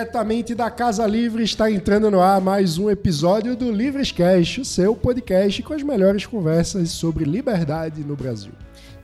Diretamente da Casa Livre está entrando no ar mais um episódio do Livrescast, o seu podcast com as melhores conversas sobre liberdade no Brasil.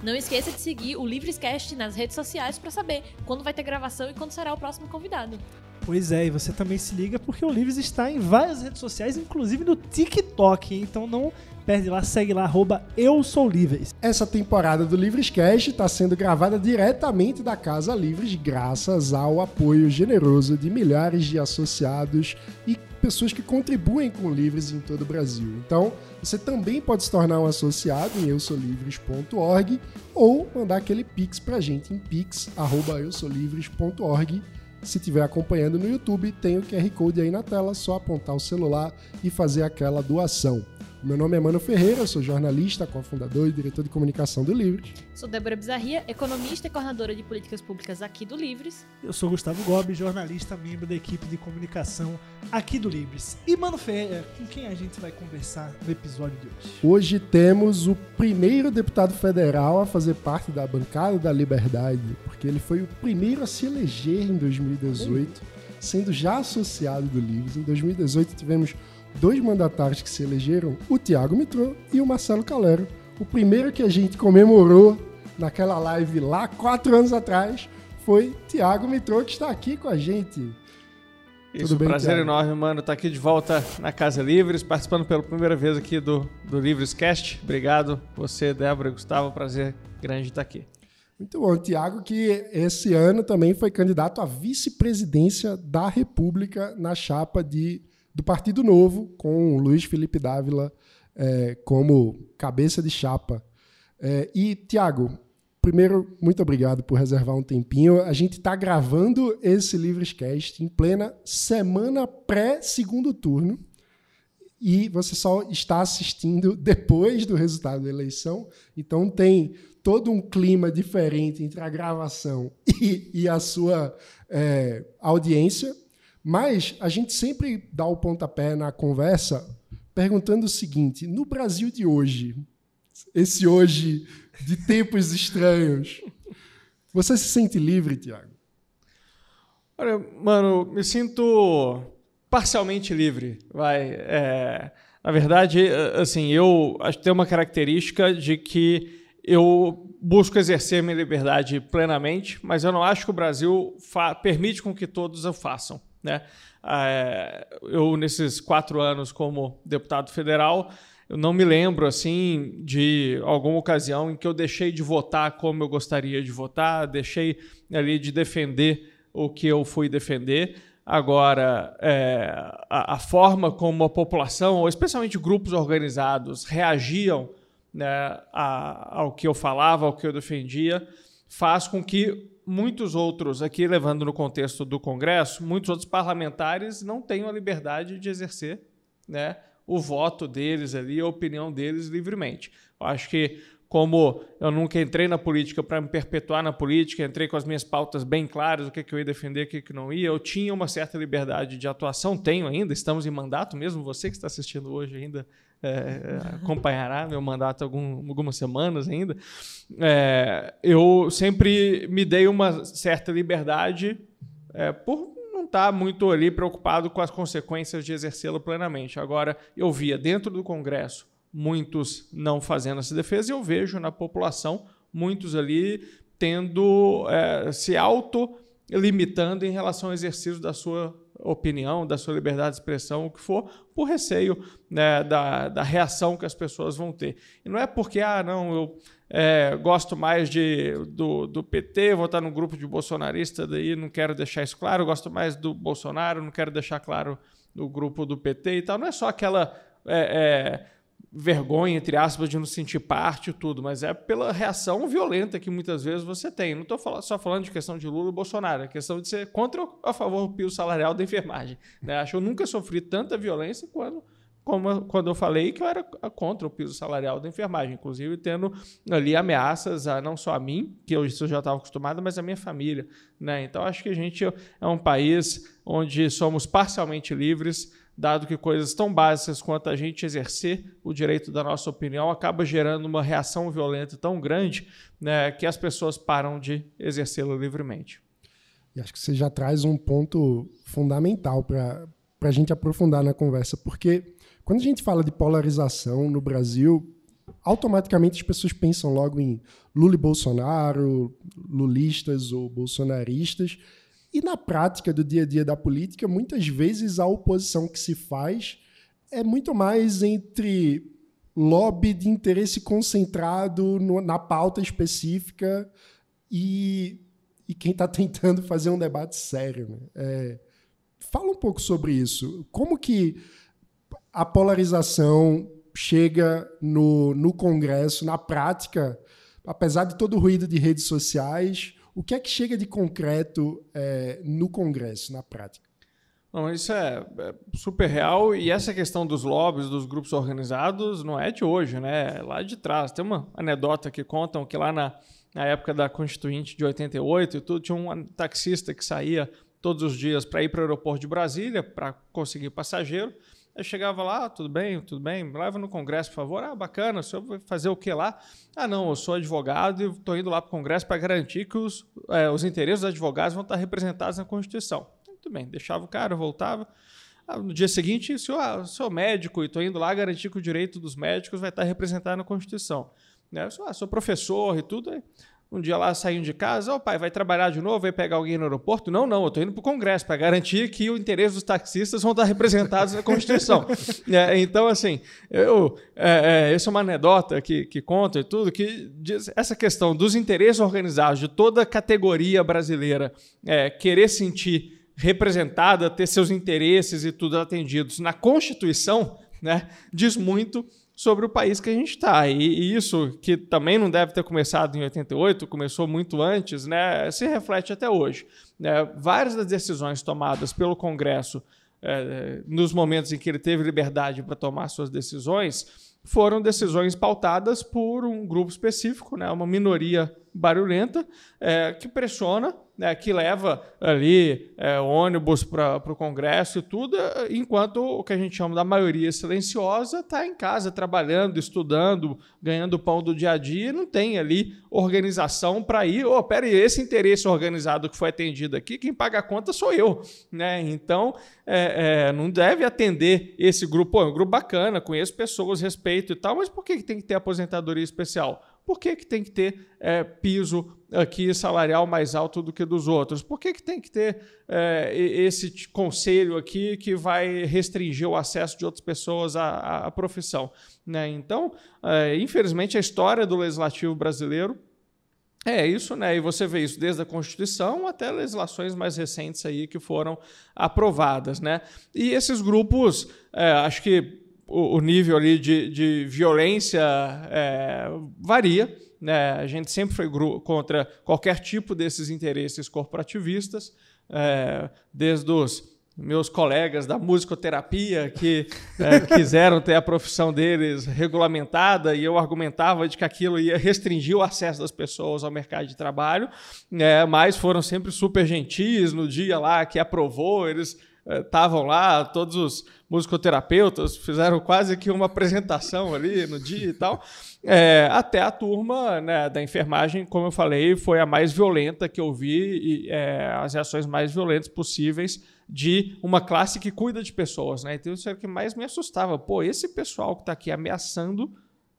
Não esqueça de seguir o Livrescast nas redes sociais para saber quando vai ter gravação e quando será o próximo convidado. Pois é, e você também se liga porque o Livres está em várias redes sociais, inclusive no TikTok, então não perde lá, segue lá, arroba Eu Sou Livres. Essa temporada do Livrescast está sendo gravada diretamente da Casa Livres, graças ao apoio generoso de milhares de associados e pessoas que contribuem com Livres em todo o Brasil. Então, você também pode se tornar um associado em eusolivres.org ou mandar aquele pix pra gente em pix@eusolivres.org. Se estiver acompanhando no YouTube, tem o QR Code aí na tela, só apontar o celular e fazer aquela doação. Meu nome é Mano Ferreira, sou jornalista, cofundador e diretor de comunicação do Livres. Sou Débora Bizarria, economista e coordenadora de políticas públicas aqui do Livres. Eu sou Gustavo Gobi, jornalista, membro da equipe de comunicação aqui do Livres. E Mano Ferreira, com quem a gente vai conversar no episódio de hoje? Hoje temos o primeiro deputado federal a fazer parte da bancada da Liberdade, porque ele foi o primeiro a se eleger em 2018, sendo já associado do Livres. Em 2018 tivemos dois mandatários que se elegeram, o Tiago Mitrô e o Marcelo Calero. O primeiro que a gente comemorou naquela live lá quatro anos atrás foi Tiago Mitrô, que está aqui com a gente. Isso, Tudo bem, prazer Thiago? enorme, mano, estar tá aqui de volta na Casa Livres, participando pela primeira vez aqui do, do Livres Cast. Obrigado, você, Débora e Gustavo, prazer grande estar aqui. Muito bom. Tiago, que esse ano também foi candidato à vice-presidência da República na chapa de do Partido Novo, com Luiz Felipe Dávila é, como cabeça de chapa. É, e, Tiago, primeiro, muito obrigado por reservar um tempinho. A gente está gravando esse Livrescast em plena semana pré-segundo turno. E você só está assistindo depois do resultado da eleição. Então tem todo um clima diferente entre a gravação e, e a sua é, audiência. Mas a gente sempre dá o pontapé na conversa perguntando o seguinte: no Brasil de hoje, esse hoje de tempos estranhos, você se sente livre, Tiago? Olha, mano, me sinto parcialmente livre. Vai, é, na verdade, assim, eu acho que tem uma característica de que eu busco exercer minha liberdade plenamente, mas eu não acho que o Brasil permite com que todos o façam. Né? É, eu, nesses quatro anos como deputado federal, eu não me lembro assim de alguma ocasião em que eu deixei de votar como eu gostaria de votar, deixei ali de defender o que eu fui defender. Agora, é, a, a, forma como a população, ou especialmente grupos organizados, reagiam né, a, ao que eu falava, ao que eu defendia, faz com que muitos outros, aqui levando no contexto do Congresso, muitos outros parlamentares não tenham a liberdade de exercer né, o voto deles ali, a opinião deles livremente. Eu acho que como eu nunca entrei na política para me perpetuar na política, entrei com as minhas pautas bem claras, o que, que eu ia defender, o que, que não ia, eu tinha uma certa liberdade de atuação, tenho ainda, estamos em mandato, mesmo você que está assistindo hoje ainda é, é acompanhará meu mandato algum, algumas semanas ainda. É, eu sempre me dei uma certa liberdade é, por não estar muito ali preocupado com as consequências de exercê-lo plenamente. Agora, eu via dentro do Congresso muitos não fazendo essa defesa, e eu vejo na população muitos ali tendo é, se auto limitando em relação ao exercício da sua opinião, da sua liberdade de expressão, o que for, por receio né, da, da reação que as pessoas vão ter. E não é porque, ah, não, eu é, gosto mais de, do, do PT, vou estar no grupo de bolsonarista, daí não quero deixar isso claro, gosto mais do Bolsonaro, não quero deixar claro no grupo do PT e tal. Não é só aquela. É, é, vergonha, entre aspas, de não sentir parte e tudo, mas é pela reação violenta que muitas vezes você tem. Não estou só falando de questão de Lula e Bolsonaro, é questão de ser contra ou a favor do piso salarial da enfermagem. Né? Acho que eu nunca sofri tanta violência quando, como, quando eu falei que eu era contra o piso salarial da enfermagem, inclusive tendo ali ameaças a não só a mim, que eu, já estava acostumado, mas a minha família. Né? Então acho que a gente é um país onde somos parcialmente livres, dado que coisas tão básicas quanto a gente exercer o direito da nossa opinião acaba gerando uma reação violenta tão grande né, que as pessoas param de exercê-la livremente. E acho que você já traz um ponto fundamental para a gente aprofundar na conversa, porque quando a gente fala de polarização no Brasil, automaticamente as pessoas pensam logo em Lula e Bolsonaro, lulistas ou bolsonaristas. E na prática do dia a dia da política, muitas vezes a oposição que se faz é muito mais entre lobby de interesse concentrado no, na pauta específica e, e quem está tentando fazer um debate sério. Né? É, fala um pouco sobre isso. Como que a polarização chega no, no Congresso, na prática, apesar de todo o ruído de redes sociais, o que é que chega de concreto é, no Congresso, na prática? Não, isso é, é, super real e essa questão dos lobbies, dos grupos organizados, não é de hoje, né? É lá de trás. Tem uma anedota que contam que lá na, na época da Constituinte de 88 e tudo, tinha um taxista que saía todos os dias para ir para o aeroporto de Brasília para conseguir passageiro. Eu chegava lá, tudo bem, tudo bem, me leva no Congresso, por favor. Ah, bacana, o senhor vai fazer o que lá? Ah, não, eu sou advogado e estou indo lá para o Congresso para garantir que os, é, os interesses dos advogados vão estar representados na Constituição. Muito bem, deixava o cara, voltava. Ah, no dia seguinte, se eu ah, sou médico e estou indo lá garantir que o direito dos médicos vai estar representado na Constituição. Né? Eu sou, ah, sou professor e tudo. Aí, um dia lá saindo de casa, ó oh, pai, vai trabalhar de novo, vai pegar alguém no aeroporto? Não, não, eu estou indo para o Congresso para garantir que o interesse dos taxistas vão estar representados na Constituição. é, então, assim, eu, é, é, essa é uma anedota que, que conta e tudo, que diz essa questão dos interesses organizados de toda a categoria brasileira é, querer sentir representada, ter seus interesses e tudo atendidos na Constituição, né, diz muito sobre o país que a gente está. E, isso, que também não deve ter começado em 88, começou muito antes, né, se reflete até hoje. Né, várias das decisões tomadas pelo Congresso é, nos momentos em que ele teve liberdade para tomar suas decisões foram decisões pautadas por um grupo específico, né, uma minoria barulhenta, é, que pressiona né, que leva ali é, ônibus para o Congresso e tudo, enquanto o que a gente chama da maioria silenciosa está em casa trabalhando, estudando, ganhando pão do dia a dia, e não tem ali organização para ir. Oh, peraí, esse interesse organizado que foi atendido aqui, quem paga a conta sou eu. Né? Então, é, é, não deve atender esse grupo. Pô, é um grupo bacana, conheço pessoas, respeito e tal, mas por que tem que ter aposentadoria especial? Por que, que tem que ter é, piso aqui salarial mais alto do que dos outros? Por que, que tem que ter é, esse conselho aqui que vai restringir o acesso de outras pessoas à, à profissão? Né? Então, é, infelizmente, a história do legislativo brasileiro é isso, né? E você vê isso desde a Constituição até legislações mais recentes aí que foram aprovadas, né? E esses grupos, é, acho que o, o nível ali de, de violência é, varia. Né? A gente sempre foi contra qualquer tipo desses interesses corporativistas, é, desde os meus colegas da musicoterapia que é, quiseram ter a profissão deles regulamentada e eu argumentava de que aquilo ia restringir o acesso das pessoas ao mercado de trabalho, é, mas foram sempre super gentis no dia lá que aprovou, eles estavam é, lá, todos os musicoterapeutas fizeram quase que uma apresentação ali no dia e tal. É, até a turma né, da enfermagem, como eu falei, foi a mais violenta que eu vi, e, é, as reações mais violentas possíveis de uma classe que cuida de pessoas. Né? Então isso é o que mais me assustava. Pô, esse pessoal que está aqui ameaçando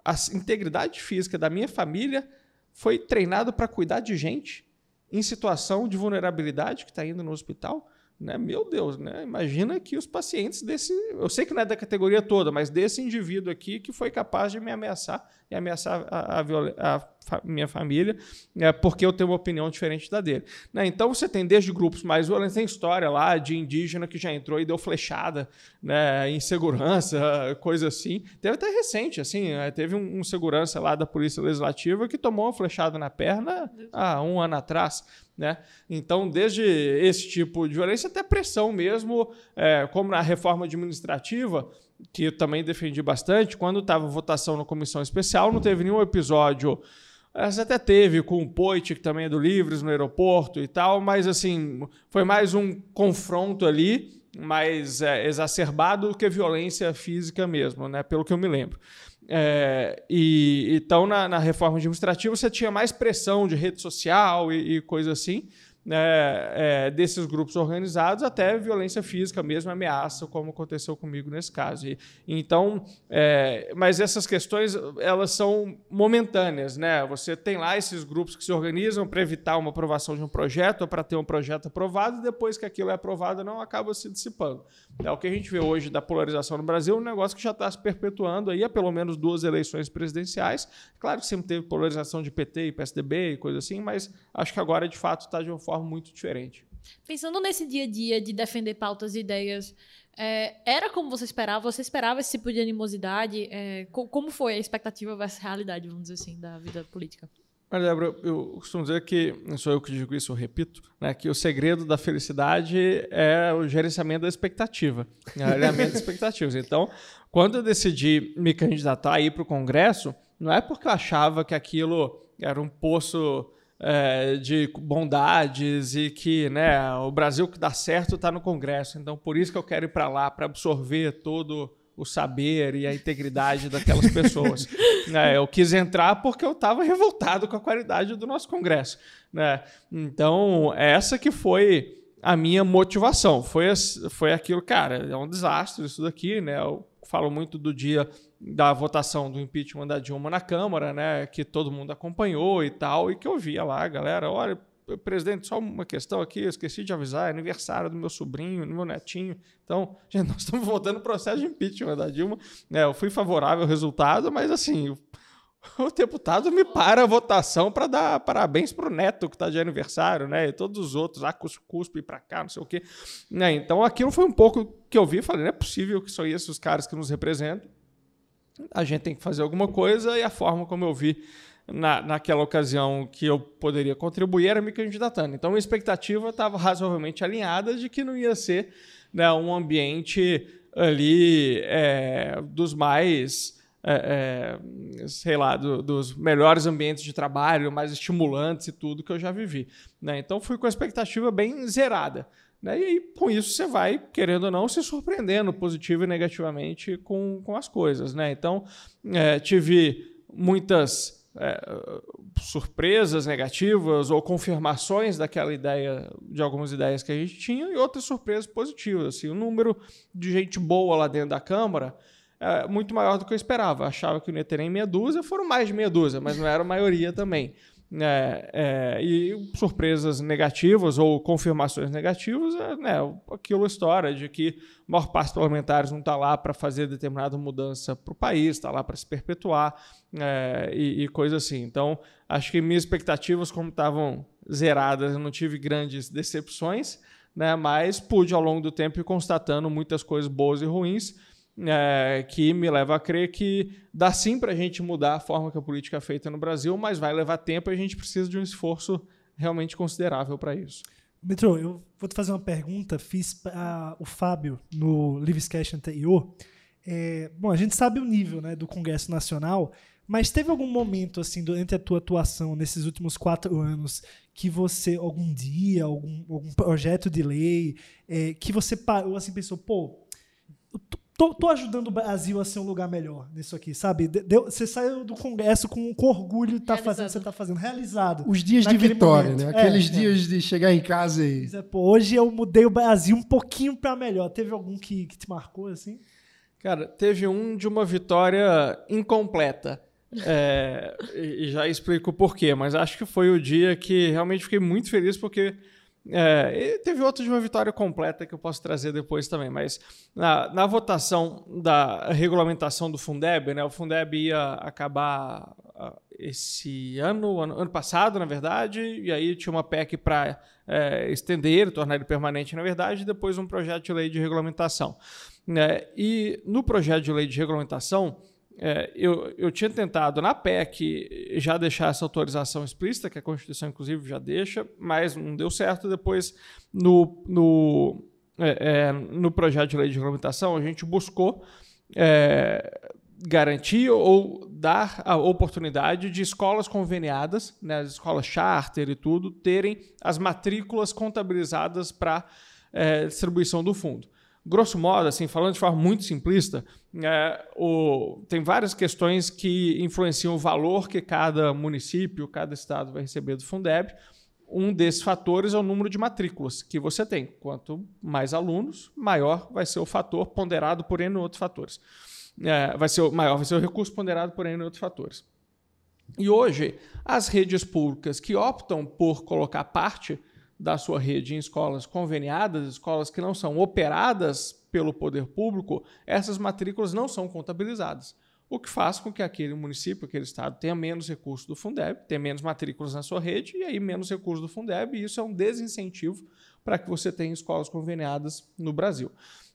a integridade física da minha família foi treinado para cuidar de gente em situação de vulnerabilidade que está indo no hospital. Né? Meu Deus, né? imagina que os pacientes desse. Eu sei que não é da categoria toda, mas desse indivíduo aqui que foi capaz de me ameaçar e ameaçar a, a, a minha família, é, porque eu tenho uma opinião diferente da dele. Né? Então você tem desde grupos mais violentos, tem história lá de indígena que já entrou e deu flechada, né, insegurança, coisa assim. Teve até recente, assim, é, teve um, um, segurança lá da Polícia Legislativa que tomou uma flechada na perna há um ano atrás. Né? Então, desde esse tipo de violência até pressão mesmo, é, como na reforma administrativa, que eu também defendi bastante, quando estava votação na comissão especial, não teve nenhum episódio. Essa até teve com o Poit, que também é do Livres, no aeroporto e tal, mas assim, foi mais um confronto ali, mais é, exacerbado do que violência física mesmo, né? Pelo que eu me lembro. É, e então na, na, reforma administrativa você tinha mais pressão de rede social e, e coisa assim. Né, é, desses grupos organizados até violência física mesmo, ameaça, como aconteceu comigo nesse caso. E, então, é, mas essas questões elas são momentâneas, né? Você tem lá esses grupos que se organizam para evitar uma aprovação de um projeto ou para ter um projeto aprovado e depois que aquilo é aprovado não acaba se dissipando. É o que a gente vê hoje da polarização no Brasil, um negócio que já está se perpetuando aí há pelo menos duas eleições presidenciais. Claro que sempre teve polarização de PT e PSDB e coisa assim, mas acho que agora de fato está de uma forma muito diferente. Pensando nesse dia a dia de defender pautas e ideias, é, era como você esperava? Você esperava esse tipo de animosidade? É, co como foi a expectativa versus realidade, vamos dizer assim, da vida política? Olha, Débora, eu costumo dizer que, não sou eu que digo isso, eu repito, né, que o segredo da felicidade é o gerenciamento da expectativa, o alinhamento das expectativas. Então, quando eu decidi me candidatar a ir para o Congresso, não é porque eu achava que aquilo era um poço é, de bondades e que né, o Brasil que dá certo está no Congresso. Então, por isso que eu quero ir para lá, para absorver todo o saber e a integridade daquelas pessoas. é, eu quis entrar porque eu estava revoltado com a qualidade do nosso Congresso. Né? Então, essa que foi a minha motivação. Foi, foi aquilo, cara, é um desastre isso daqui, né? Eu falo muito do dia da votação do impeachment da Dilma na Câmara, né, que todo mundo acompanhou e tal, e que eu via lá, galera, olha, presidente, só uma questão aqui, eu esqueci de avisar, é aniversário do meu sobrinho, do meu netinho. Então, gente, nós estamos votando o processo de impeachment da Dilma. É, eu fui favorável ao resultado, mas assim, o, o deputado me para a votação para dar parabéns para o neto que está de aniversário, né? E todos os outros, ah, cuspe para cá, não sei o quê. Né? Então, aquilo foi um pouco que eu vi, falei, não é possível que são esses os caras que nos representam a gente tem que fazer alguma coisa e a forma como eu vi na, naquela ocasião que eu poderia contribuir era me candidatando. Então, a expectativa estava razoavelmente alinhada de que não ia ser né, um ambiente ali é, dos mais, é, é, sei lá, do, dos melhores ambientes de trabalho, mais estimulantes e tudo que eu já vivi. Né? Então, fui com a expectativa bem zerada. Né? E com isso, você vai, querendo ou não, se surpreendendo positivo e negativamente com, com as coisas. Né? Então, é, tive muitas é, surpresas negativas ou confirmações daquela ideia, de algumas ideias que a gente tinha, e outras surpresas positivas. Assim, o número de gente boa lá dentro da Câmara é muito maior do que eu esperava. Eu achava que não ia ter nem meia dúzia, foram mais de meia dúzia, mas não era a maioria também. É, é, e surpresas negativas ou confirmações negativas, é né, aquilo história de que a maior parte dos parlamentares não está lá para fazer determinada mudança para o país, está lá para se perpetuar é, e, e coisa assim. Então, acho que minhas expectativas, como estavam zeradas, eu não tive grandes decepções, né, mas pude ao longo do tempo ir constatando muitas coisas boas e ruins é, que me leva a crer que dá sim para a gente mudar a forma que a política é feita no Brasil, mas vai levar tempo e a gente precisa de um esforço realmente considerável para isso. Metro, eu vou te fazer uma pergunta. Fiz para o Fábio no Livescast anterior. É, bom, a gente sabe o nível né, do Congresso Nacional, mas teve algum momento, assim, durante a tua atuação nesses últimos quatro anos, que você, algum dia, algum, algum projeto de lei, é, que você parou assim pensou, pô, tô, tô, ajudando o Brasil a ser um lugar melhor nisso aqui, sabe? Deu, você saiu do Congresso com, com orgulho de estar tá fazendo o que você está fazendo, realizado. Os dias de vitória, momento. né? Aqueles é, dias é. de chegar em casa e. É, pô, hoje eu mudei o Brasil um pouquinho para melhor. Teve algum que, que te marcou assim? Cara, teve um de uma vitória incompleta. É, e já explico por quê, mas acho que foi o dia que realmente fiquei muito feliz porque é, teve outro de uma vitória completa que eu posso trazer depois também, mas na, na votação da regulamentação do Fundeb, né, o Fundeb ia acabar uh, esse ano, ano, ano, passado, na verdade, e aí tinha uma PEC para é, estender, tornar ele permanente, na verdade, e depois um projeto de lei de regulamentação. É, e no projeto de lei de regulamentação, é, eu, eu tinha tentado na PEC já deixar essa autorização explícita, que a Constituição, inclusive, já deixa, mas não deu certo. Depois, no, no, é, é, no projeto de lei de regulamentação, a gente buscou é, garantir ou dar a oportunidade de escolas conveniadas, né, as escolas charter e tudo, terem as matrículas contabilizadas para é, distribuição do fundo grosso modo, assim, falando de forma muito simplista, é, o, tem várias questões que influenciam o valor que cada município, cada estado vai receber do Fundeb. um desses fatores é o número de matrículas que você tem. Quanto mais alunos, maior vai ser o fator ponderado por N outros fatores. É, vai ser o maior vai ser o recurso ponderado por N outros fatores. E hoje, as redes públicas que optam por colocar parte da sua rede em escolas conveniadas, escolas que não são operadas pelo poder público, essas matrículas não são contabilizadas. O que faz com que aquele município, aquele estado, tenha menos recursos do Fundeb, tenha menos matrículas na sua rede e aí menos recursos do Fundeb, e isso é um desincentivo para que você tenha escolas conveniadas no Brasil.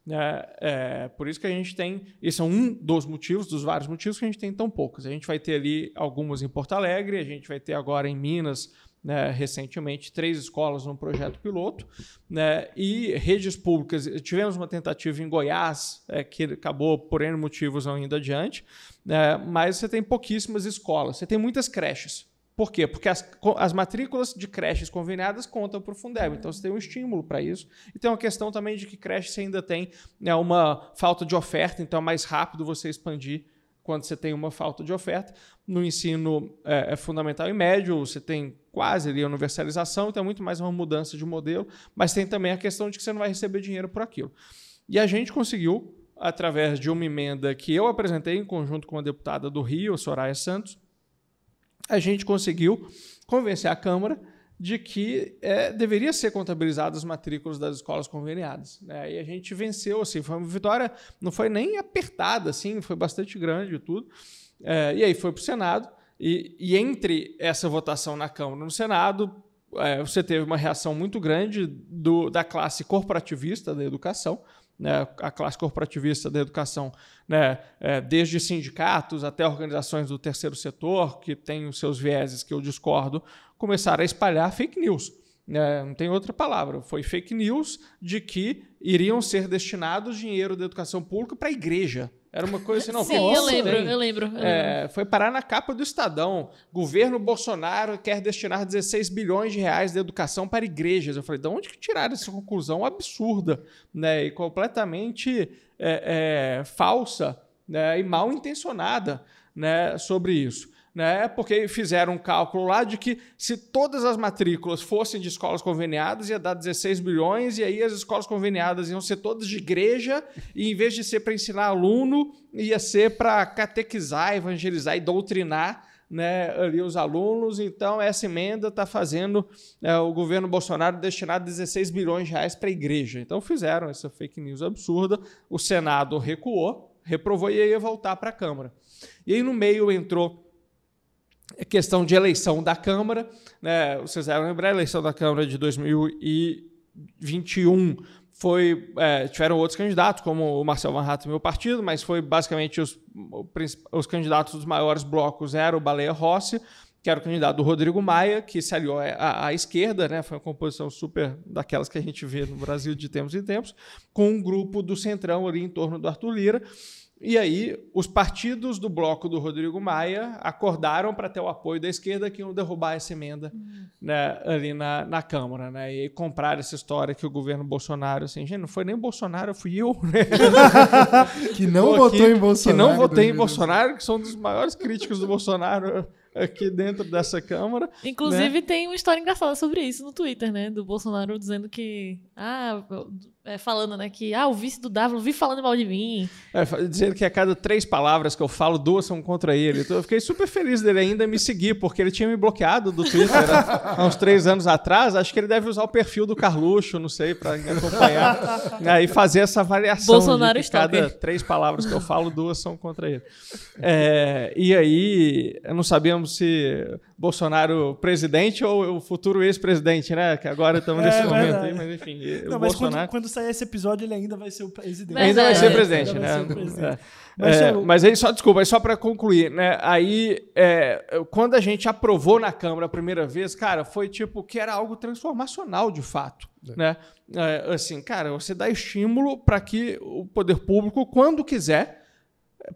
É, é, por isso que a gente tem. Esse é um dos motivos, dos vários motivos que a gente tem tão poucas. A gente vai ter ali algumas em Porto Alegre, a gente vai ter agora em Minas, né, recentemente, três escolas no projeto piloto, né, e redes públicas. Tivemos uma tentativa em Goiás, é, que acabou por N motivos não indo adiante, né, mas você tem pouquíssimas escolas. Você tem muitas creches. Por quê? Porque as, as matrículas de creches conveniadas contam para o Fundeb, então você tem um estímulo para isso. E tem uma questão também de que creche você ainda tem né, uma falta de oferta, então é mais rápido você expandir quando você tem uma falta de oferta. No ensino é, é fundamental e médio, você tem quase ali a universalização, então é muito mais uma mudança de modelo, mas tem também a questão de que você não vai receber dinheiro por aquilo. E a gente conseguiu, através de uma emenda que eu apresentei em conjunto com a deputada do Rio, Soraya Santos, a gente conseguiu convencer a Câmara de que é, deveria ser contabilizado as matrículas das escolas conveniadas. Né? E a gente venceu, assim, foi uma vitória, não foi nem apertada, assim, foi bastante grande e tudo. É, e aí foi para o Senado, e, e, entre essa votação na Câmara e no Senado, é, você teve uma reação muito grande do, da classe corporativista da educação, né, a classe corporativista da educação, né, é, desde sindicatos até organizações do terceiro setor, que têm os seus vieses que eu discordo, começaram a espalhar fake news. É, não tem outra palavra. Foi fake news de que iriam ser destinados dinheiro da educação pública para a igreja. Era uma coisa assim, não. Sim, eu lembro, eu lembro, eu é, lembro. foi parar na capa do Estadão. Governo Bolsonaro quer destinar 16 bilhões de reais de educação para igrejas. Eu falei, de onde que tiraram essa conclusão absurda né, e completamente é, é, falsa né, e mal intencionada né, sobre isso? Né? Porque fizeram um cálculo lá de que se todas as matrículas fossem de escolas conveniadas, ia dar 16 bilhões, e aí as escolas conveniadas iam ser todas de igreja, e em vez de ser para ensinar aluno, ia ser para catequizar, evangelizar e doutrinar né, ali os alunos. Então, essa emenda está fazendo é, o governo Bolsonaro destinar 16 bilhões de reais para a igreja. Então, fizeram essa fake news absurda. O Senado recuou, reprovou e ia voltar para a Câmara. E aí, no meio, entrou questão de eleição da Câmara. Né? Vocês devem lembrar, a eleição da Câmara de 2021 foi, é, tiveram outros candidatos, como o Marcel Van Hatten, meu partido, mas foi basicamente os, os candidatos dos maiores blocos era o Baleia Rossi, que era o candidato do Rodrigo Maia, que se aliou à, à, esquerda, né? foi uma composição super daquelas que a gente vê no Brasil de tempos em tempos, com um grupo do Centrão ali em torno do Arthur Lira. E aí, os partidos do bloco do Rodrigo Maia acordaram para ter o apoio da esquerda que iam derrubar essa emenda uhum. né, ali na, na Câmara. Né, e compraram essa história que o governo Bolsonaro, assim, gente, não foi nem Bolsonaro, fui eu. Né? que não votou em Bolsonaro. Que não votei em Bolsonaro, que são um dos maiores críticos do Bolsonaro aqui dentro dessa Câmara. Inclusive, né? tem uma história engraçada sobre isso no Twitter, né? Do Bolsonaro dizendo que. Ah, é, falando, né, que ah, o vice do Dávila, vi falando mal de mim. É, dizendo que a cada três palavras que eu falo, duas são contra ele. Então eu fiquei super feliz dele ainda me seguir, porque ele tinha me bloqueado do Twitter há uns três anos atrás. Acho que ele deve usar o perfil do Carluxo, não sei, para acompanhar né, e fazer essa avaliação. Bolsonaro de que cada três palavras que eu falo, duas são contra ele. É, e aí, não sabíamos se Bolsonaro presidente ou o futuro ex-presidente, né? Que agora estamos nesse é, momento aí, mas enfim. Não, mas Bolsonaro... quando, quando, sair esse episódio, ele ainda vai ser o presidente. Ainda vai ser presidente, né? Presidente. É. Mas, é, mas, aí, só desculpa, só para concluir, né? Aí, é, quando a gente aprovou na Câmara a primeira vez, cara, foi tipo que era algo transformacional de fato. É. Né? É, assim, cara, você dá estímulo para que o poder público, quando quiser,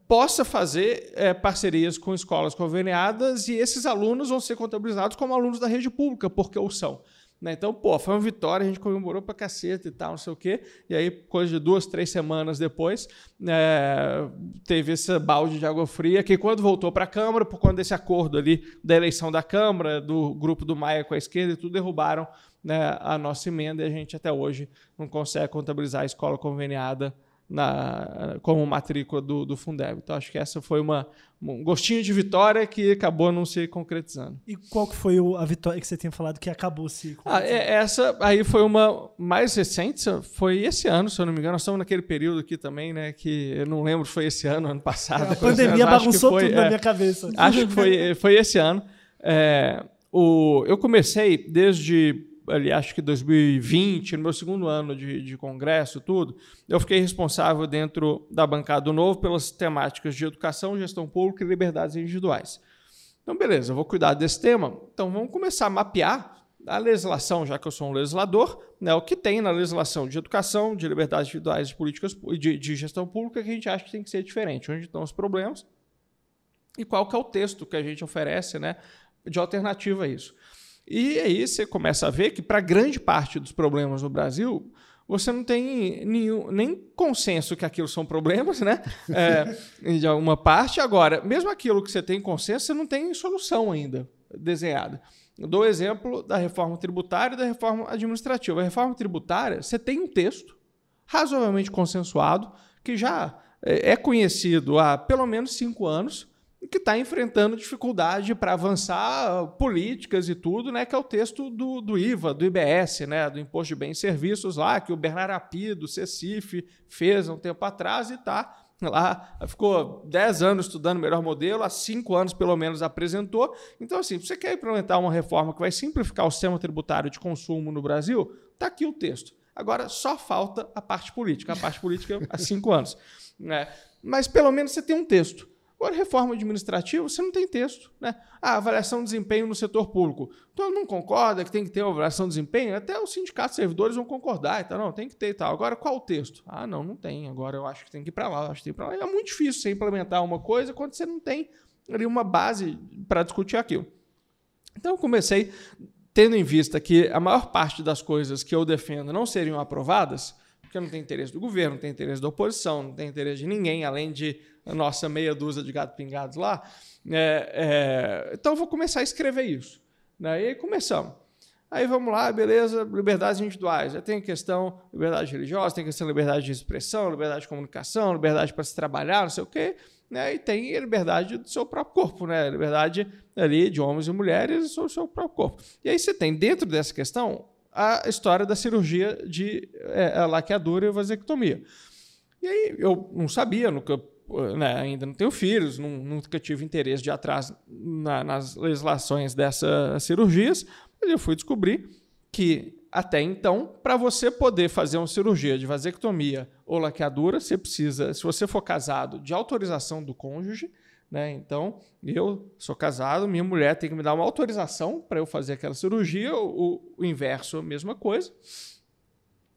possa fazer é, parcerias com escolas conveniadas e esses alunos vão ser contabilizados como alunos da rede pública, porque o são. Né? Então, pô, foi uma vitória, a gente comemorou pra caceta e tal, não sei o quê. E aí, coisa de duas, três semanas depois, é, teve esse balde de água fria que, quando voltou para a Câmara, por conta desse acordo ali da eleição da Câmara, do grupo do Maia com a esquerda e tudo, derrubaram né, a nossa emenda e a gente até hoje não consegue contabilizar a escola conveniada na, como matrícula do, do Fundeb. Então, acho que essa foi uma, um gostinho de vitória que acabou não se concretizando. E qual que foi a vitória que você tinha falado que acabou se ah, é, Essa aí foi uma mais recente, foi esse ano, se eu não me engano. Nós estamos naquele período aqui também, né? Que eu não lembro se foi esse ano, ano passado. A pandemia bagunçou foi, tudo é, na minha cabeça. Acho que foi, foi esse ano. É, o, eu comecei desde ali, acho que 2020, no meu segundo ano de, de congresso, tudo, eu fiquei responsável dentro da bancada do Novo pelas temáticas de educação, gestão pública e liberdades individuais. Então, beleza, eu vou cuidar desse tema. Então, vamos começar a mapear a legislação, já que eu sou um legislador, né, o que tem na legislação de educação, de liberdades individuais, de políticas de, de gestão pública que a gente acha que tem que ser diferente, onde estão os problemas e qual que é o texto que a gente oferece né, de alternativa a isso. E aí você começa a ver que, para grande parte dos problemas no Brasil, você não tem nenhum, nem consenso que aquilo são problemas, né? É, de alguma parte. Agora, mesmo aquilo que você tem consenso, você não tem solução ainda desenhada. Eu dou o exemplo da reforma tributária e da reforma administrativa. A reforma tributária, você tem um texto razoavelmente consensuado, que já é, é conhecido há pelo menos cinco anos, que está enfrentando dificuldade para avançar políticas e tudo, né? Que é o texto do, do IVA, do IBS, né? Do Imposto de Bens e Serviços lá, que o Bernardo Api, do CECIF, fez há um tempo atrás e está lá, ficou 10 anos estudando o melhor modelo, há 5 anos pelo menos apresentou. Então, assim, se você quer implementar uma reforma que vai simplificar o sistema tributário de consumo no Brasil, está aqui o texto. Agora, só falta a parte política. A parte política há 5 anos. Né? Mas pelo menos você tem um texto. Agora, reforma administrativa, você não tem texto. Né? Ah, avaliação de desempenho no setor público. Todo mundo concorda que tem que ter uma avaliação de desempenho? Até os sindicatos de servidores vão concordar. Então, não, tem que ter e tal. Agora, qual o texto? Ah, não, não tem. Agora eu acho que tem que ir para lá, acho que tem para lá. É muito difícil você implementar uma coisa quando você não tem ali uma base para discutir aquilo. Então, eu comecei tendo em vista que a maior parte das coisas que eu defendo não seriam aprovadas, porque não tem interesse do governo, não tem interesse da oposição, não tem interesse de ninguém, além de a nossa meia dúzia de gato pingados lá. É, é, então eu vou começar a escrever isso. Né? E aí começamos. Aí vamos lá, beleza, liberdades individuais. Já tem questão liberdade religiosa, tem questão liberdade de expressão, liberdade de comunicação, liberdade para se trabalhar, não sei o quê. Né? E tem liberdade do seu próprio corpo, né? Liberdade ali de homens e mulheres o seu próprio corpo. E aí você tem, dentro dessa questão, a história da cirurgia de é, laqueadura e vasectomia. E aí eu não sabia, nunca né, ainda não tenho filhos, não, nunca tive interesse de atrás na, nas legislações dessas cirurgias, mas eu fui descobrir que até então, para você poder fazer uma cirurgia de vasectomia ou laqueadura, você precisa, se você for casado, de autorização do cônjuge. Né? Então, eu sou casado, minha mulher tem que me dar uma autorização para eu fazer aquela cirurgia, o, o inverso, a mesma coisa.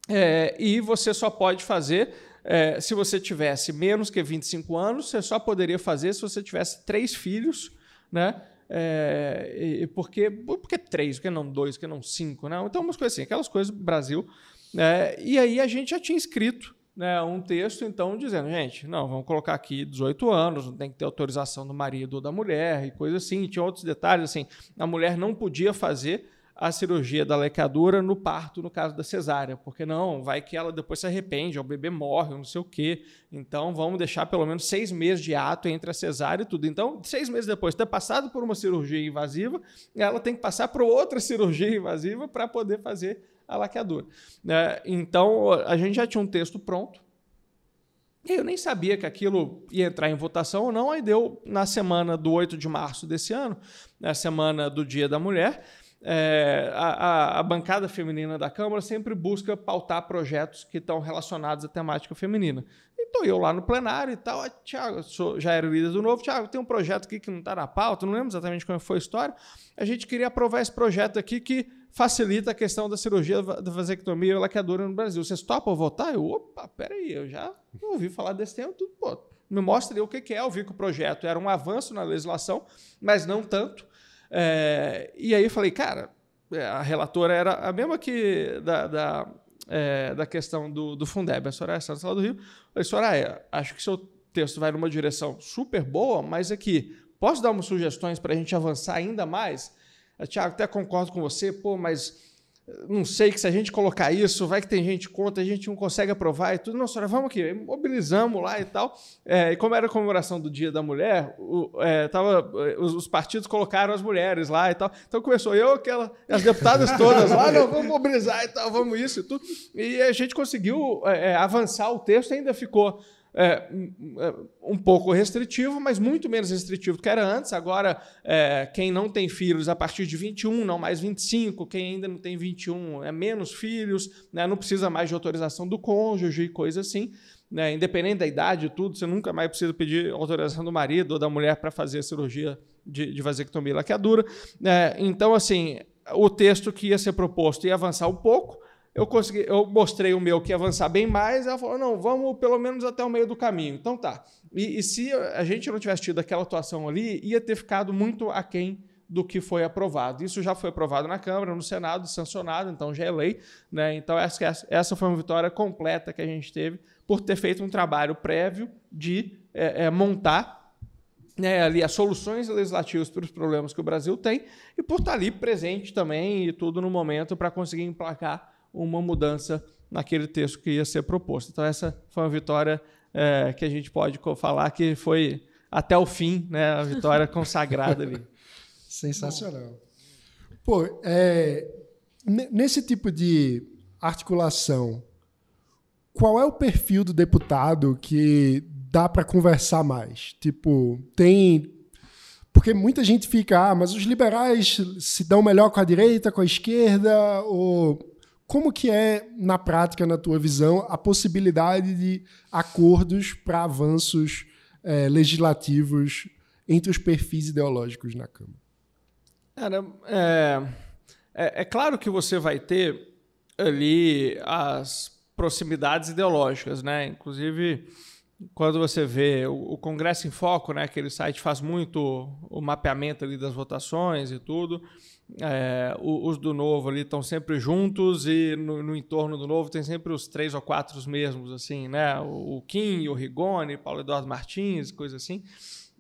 É, e você só pode fazer é, se você tivesse menos que 25 anos, você só poderia fazer se você tivesse três filhos, né? É, e, porque, porque três, porque não dois, porque não cinco, né? Então, umas coisas assim, aquelas coisas do Brasil. Né? E aí a gente já tinha escrito né, um texto, então, dizendo, gente, não, vamos colocar aqui 18 anos, não tem que ter autorização do marido ou da mulher e coisa assim. E tinha outros detalhes, assim, a mulher não podia fazer a cirurgia da lecadura no parto, no caso da cesárea, porque não, vai que ela depois se arrepende, o bebê morre, não sei o quê. Então vamos deixar pelo menos seis meses de ato entre a cesárea e tudo. Então, seis meses depois de ter passado por uma cirurgia invasiva, ela tem que passar por outra cirurgia invasiva para poder fazer a laqueadura. É, então, a gente já tinha um texto pronto. E eu nem sabia que aquilo ia entrar em votação ou não, aí deu na semana do 8 de março desse ano, na semana do Dia da Mulher, é, a, a, bancada feminina da Câmara sempre busca pautar projetos que estão relacionados à temática feminina. Então eu lá no plenário e tal, ah, Tiago, já era o líder do novo, Tiago, tem um projeto aqui que não está na pauta, não lembro exatamente como foi a história. A gente queria aprovar esse projeto aqui que facilita a questão da cirurgia da vasectomia e laqueadura no Brasil. Vocês topam votar? Eu, opa, peraí, eu já ouvi falar desse tema, tudo, pô, me mostre o que é. Eu vi que o projeto era um avanço na legislação, mas não tanto. É, e aí falei, cara, é, a relatora era a mesma que da, da, é, da questão do, do Fundeb, a Soraya Santos lá do Rio. Eu falei, Soraya, acho que seu texto vai numa direção super boa, mas aqui, posso dar umas sugestões para a gente avançar ainda mais? Tiago, até concordo com você, pô, mas não sei que se a gente colocar isso, vai que tem gente contra, a gente não consegue aprovar e tudo. Não, senhora, vamos aqui, mobilizamos lá e tal. É, e como era a comemoração do Dia da Mulher, o, é, tava, os, os, partidos colocaram as mulheres lá e tal. Então começou eu, aquela, as deputadas todas lá, não, vamos mobilizar e tal, vamos isso e tudo. E a gente conseguiu é, é avançar o texto, ainda ficou é, um pouco restritivo, mas muito menos restritivo do que era antes. Agora, é, quem não tem filhos a partir de 21, não mais 25, quem ainda não tem 21 é menos filhos, né, não precisa mais de autorização do cônjuge e coisa assim. Né, independente da idade e tudo, você nunca mais precisa pedir autorização do marido ou da mulher para fazer a cirurgia de, de vasectomia laqueadura. Né, então, assim, o texto que ia ser proposto ia avançar um pouco, eu consegui, eu mostrei o meu que ia avançar bem mais, ela falou, não, vamos pelo menos até o meio do caminho. Então tá. E, e se a gente não tivesse tido aquela atuação ali, ia ter ficado muito aquém do que foi aprovado. Isso já foi aprovado na Câmara, no Senado, sancionado, então já é lei. Né? Então essa, essa foi uma vitória completa que a gente teve por ter feito um trabalho prévio de é, é, montar né, ali as soluções legislativas para os problemas que o Brasil tem e por estar ali presente também e tudo no momento para conseguir emplacar uma mudança naquele texto que ia ser proposto. Então, essa foi uma vitória é, que a gente pode falar que foi até o fim, né, a vitória consagrada ali. Sensacional. Pô, é, nesse tipo de articulação, qual é o perfil do deputado que dá para conversar mais? Tipo, tem. Porque muita gente fica, ah, mas os liberais se dão melhor com a direita, com a esquerda, ou como que é, na prática, na tua visão, a possibilidade de acordos para avanços é, legislativos entre os perfis ideológicos na Câmara? Cara, é, é, é, claro que você vai ter ali as proximidades ideológicas, né? Inclusive, quando você vê o, Congresso em Foco, né? Aquele site faz muito o mapeamento ali das votações e tudo. É, os do novo ali estão sempre juntos e no, no, entorno do novo tem sempre os três ou quatro os mesmos, assim, né? O, Kim, o Rigoni, Paulo Eduardo Martins, coisa assim.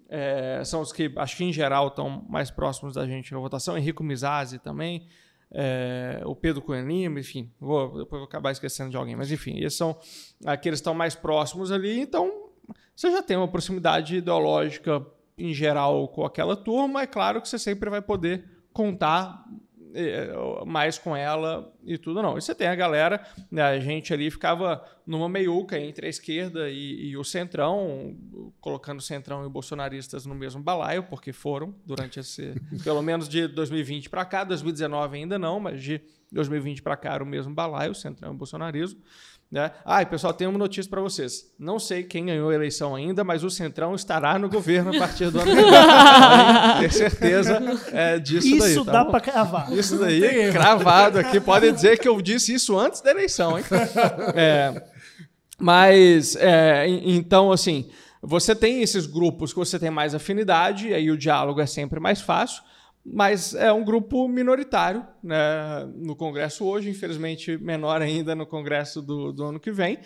É, são os que, acho que em geral, estão mais próximos da gente na votação. Henrico Mizazzi também, é, o Pedro Cunha Lima, enfim, vou, depois vou acabar esquecendo de alguém, mas enfim, esses são aqueles que estão mais próximos ali, então você já tem uma proximidade ideológica em geral com aquela turma, é claro que você sempre vai poder contar eh, mais com ela e tudo não. E você tem a galera, né, a gente ali ficava numa meiuca entre a esquerda e, e, o centrão, colocando o centrão e o bolsonaristas no mesmo balaio, porque foram durante esse, pelo menos de 2020 para cá, 2019 ainda não, mas de 2020 para cá era o mesmo balaio, o centrão e o bolsonarismo. Né? Ah, pessoal, tem uma notícia para vocês. Não sei quem ganhou a eleição ainda, mas o Centrão estará no governo a partir do ano que vem. ter certeza é, disso isso daí. Isso tá dá para cravar. Isso daí, cravado aqui. Podem dizer que eu disse isso antes da eleição. Hein? É, mas, é, então, assim, você tem esses grupos que você tem mais afinidade, aí o diálogo é sempre mais fácil mas é um grupo minoritário né, no Congresso hoje, infelizmente menor ainda no Congresso do, do ano que vem.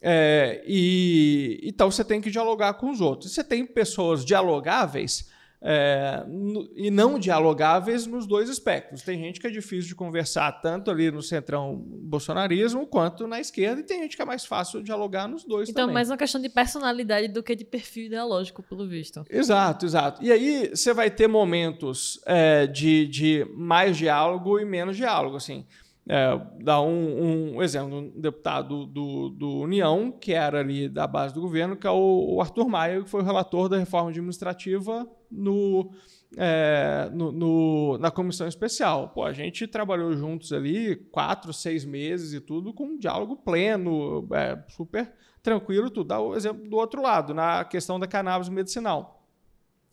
É, e então você tem que dialogar com os outros. Você tem pessoas dialogáveis é, no, e não dialogáveis nos dois espectros. Tem gente que é difícil de conversar tanto ali no centrão bolsonarismo quanto na esquerda, e tem gente que é mais fácil dialogar nos dois então, também. Então, mais uma questão de personalidade do que de perfil ideológico, pelo visto. Exato, exato. E aí você vai ter momentos é, de, de mais diálogo e menos diálogo, assim. É, dar um, um, exemplo, um deputado do, do União, que era ali da base do governo, que é o, o Arthur Maia, que foi o relator da reforma administrativa no, é, no, no, na comissão especial. Pô, a gente trabalhou juntos ali quatro, seis meses e tudo, com um diálogo pleno, é, super tranquilo, tudo. Dá o exemplo do outro lado, na questão da cannabis medicinal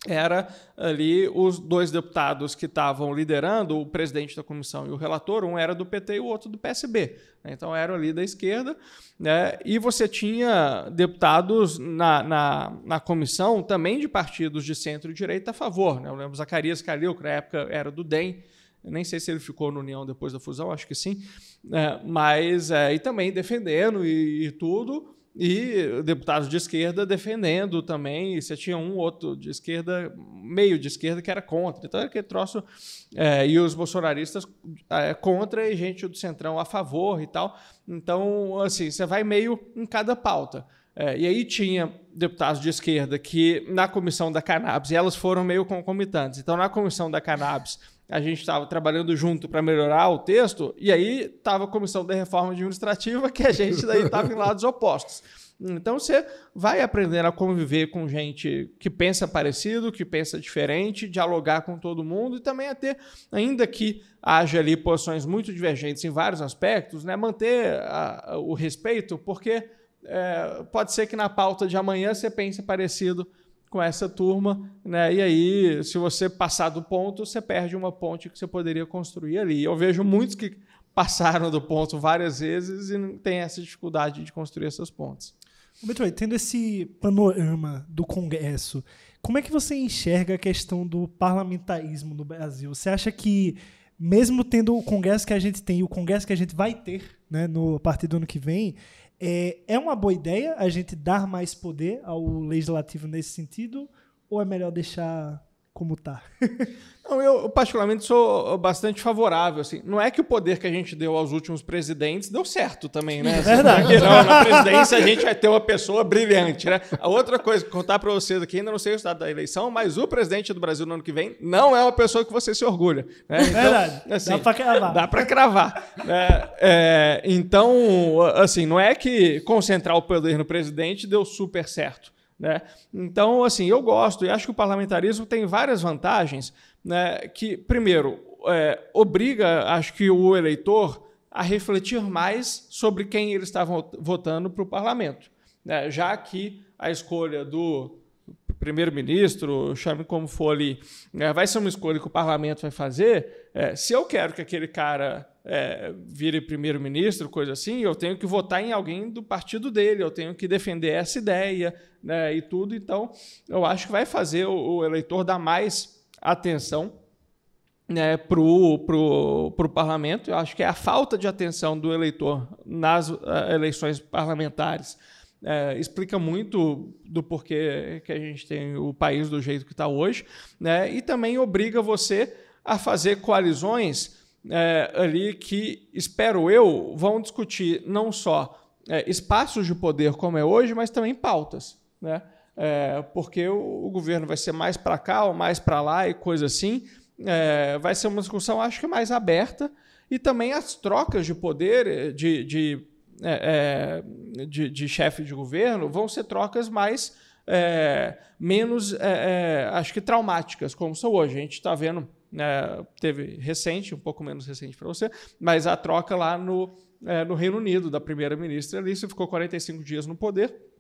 era ali os dois deputados que estavam liderando, o presidente da comissão e o relator, um era do PT e o outro do PSB. Né? Então eram ali da esquerda. Né? E você tinha deputados na, na, na, comissão também de partidos de centro-direita a favor. Né? Eu lembro Zacarias Calil, que na época era do DEM, nem sei se ele ficou no União depois da fusão, acho que sim. É, mas, é, e também defendendo e, e tudo e deputados de esquerda defendendo também, e você tinha um outro de esquerda, meio de esquerda, que era contra. Então, era aquele troço. É, e os bolsonaristas é, contra e gente do Centrão a favor e tal. Então, assim, você vai meio em cada pauta. É, e aí tinha deputados de esquerda que, na comissão da cannabis, e elas foram meio concomitantes. Então, na comissão da cannabis, a gente estava trabalhando junto para melhorar o texto, e aí estava a comissão da reforma administrativa, que a gente daí estava em lados opostos. Então você vai aprendendo a conviver com gente que pensa parecido, que pensa diferente, dialogar com todo mundo e também a ter, ainda que haja ali posições muito divergentes em vários aspectos, né, manter a, o respeito, porque é, pode ser que na pauta de amanhã você pense parecido com essa turma, né? E aí, se você passar do ponto, você perde uma ponte que você poderia construir ali. Eu vejo muitos que passaram do ponto várias vezes e tem essa dificuldade de construir essas pontes. Beto, tendo esse panorama do Congresso, como é que você enxerga a questão do parlamentarismo no Brasil? Você acha que, mesmo tendo o Congresso que a gente tem e o Congresso que a gente vai ter né, no, a partir do ano que vem, é, é uma boa ideia a gente dar mais poder ao legislativo nesse sentido? Ou é melhor deixar como tá? Não, eu particularmente sou bastante favorável. Assim. Não é que o poder que a gente deu aos últimos presidentes deu certo também, né? É verdade. Não, na presidência a gente vai ter uma pessoa brilhante, né? A outra coisa, contar para vocês aqui, ainda não sei o estado da eleição, mas o presidente do Brasil no ano que vem não é uma pessoa que você se orgulha. Né? Então, verdade. Assim, dá para cravar. Dá para cravar. Né? É, então, assim, não é que concentrar o poder no presidente deu super certo. Né? Então, assim, eu gosto e acho que o parlamentarismo tem várias vantagens, né, que, primeiro, é, obriga, acho que, o eleitor a refletir mais sobre quem ele está votando para o parlamento, né, já que a escolha do primeiro-ministro, chame como for ali, né, vai ser uma escolha que o parlamento vai fazer. É, se eu quero que aquele cara é, vire primeiro-ministro, coisa assim, eu tenho que votar em alguém do partido dele, eu tenho que defender essa ideia né, e tudo. Então, eu acho que vai fazer o, o eleitor dar mais atenção né, para o parlamento. Eu acho que é a falta de atenção do eleitor nas uh, eleições parlamentares é, explica muito do porquê que a gente tem o país do jeito que está hoje, né? e também obriga você a fazer coalizões é, ali que, espero eu, vão discutir não só é, espaços de poder como é hoje, mas também pautas. Né? É, porque o, o, governo vai ser mais para cá ou mais para lá e coisa assim. É, vai ser uma discussão, acho que mais aberta. E também as trocas de poder, de, de, é, é, de, de chefe de governo, vão ser trocas mais. menos, acho que traumáticas, como são hoje. A gente está vendo é, teve recente, um pouco menos recente para você, mas a troca lá no, é, no Reino Unido, da primeira-ministra Alice, ficou 45 dias no poder.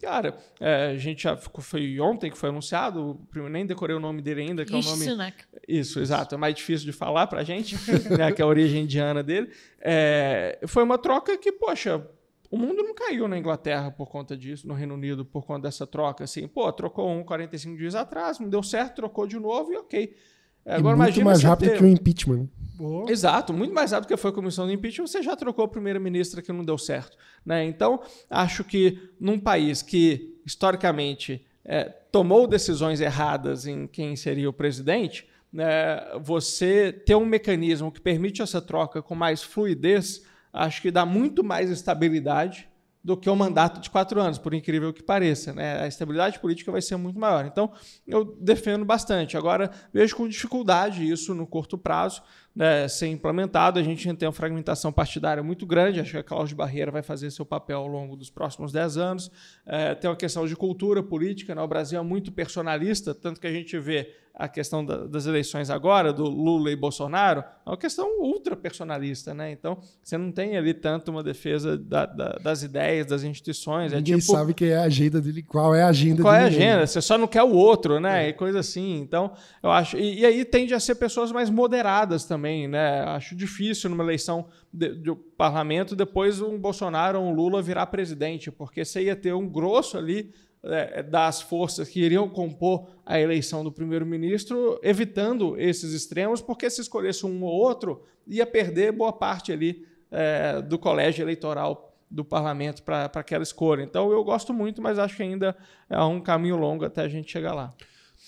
Cara, é, a gente já ficou, foi ontem que foi anunciado, nem decorei o nome dele ainda, que é o nome. Sunak. Isso, exato. É mais difícil de falar para a gente, né, que é a origem indiana dele. É, foi uma troca que, poxa, o mundo não caiu na Inglaterra por conta disso, no Reino Unido por conta dessa troca. Assim, pô, trocou um 45 dias atrás, não deu certo, trocou de novo e ok. É, agora, muito mais rápido ter... que o impeachment. Oh. Exato, muito mais rápido que foi a comissão do impeachment, você já trocou a primeira-ministra que não deu certo. Né? Então, acho que num país que, historicamente, é, tomou decisões erradas em quem seria o presidente, né, você ter um mecanismo que permite essa troca com mais fluidez, acho que dá muito mais estabilidade do que o mandato de quatro anos, por incrível que pareça. Né? A estabilidade política vai ser muito maior. Então, eu defendo bastante. Agora, vejo com dificuldade isso no curto prazo né, ser implementado. A gente tem uma fragmentação partidária muito grande. Acho que a Cláudia Barreira vai fazer seu papel ao longo dos próximos dez anos. É, tem uma questão de cultura política. Né? O Brasil é muito personalista, tanto que a gente vê a questão da, das eleições agora, do Lula e Bolsonaro, é uma questão ultra personalista, né? Então, você não tem ali tanto uma defesa da, da, das ideias, das instituições. É Ninguém é tipo, sabe que é a agenda dele, qual é a agenda. Qual é a agenda? Você só não quer o outro, né? É. E coisa assim. Então, eu acho. E, e, aí tende a ser pessoas mais moderadas também, né? Acho difícil numa eleição de, de parlamento depois um Bolsonaro ou um Lula virar presidente, porque você ia ter um grosso ali é, das forças que iriam compor a eleição do primeiro-ministro, evitando esses extremos, porque se escolhesse um ou outro, ia perder boa parte ali é, do colégio eleitoral do parlamento para aquela escolha. Então eu gosto muito, mas acho que ainda é um caminho longo até a gente chegar lá.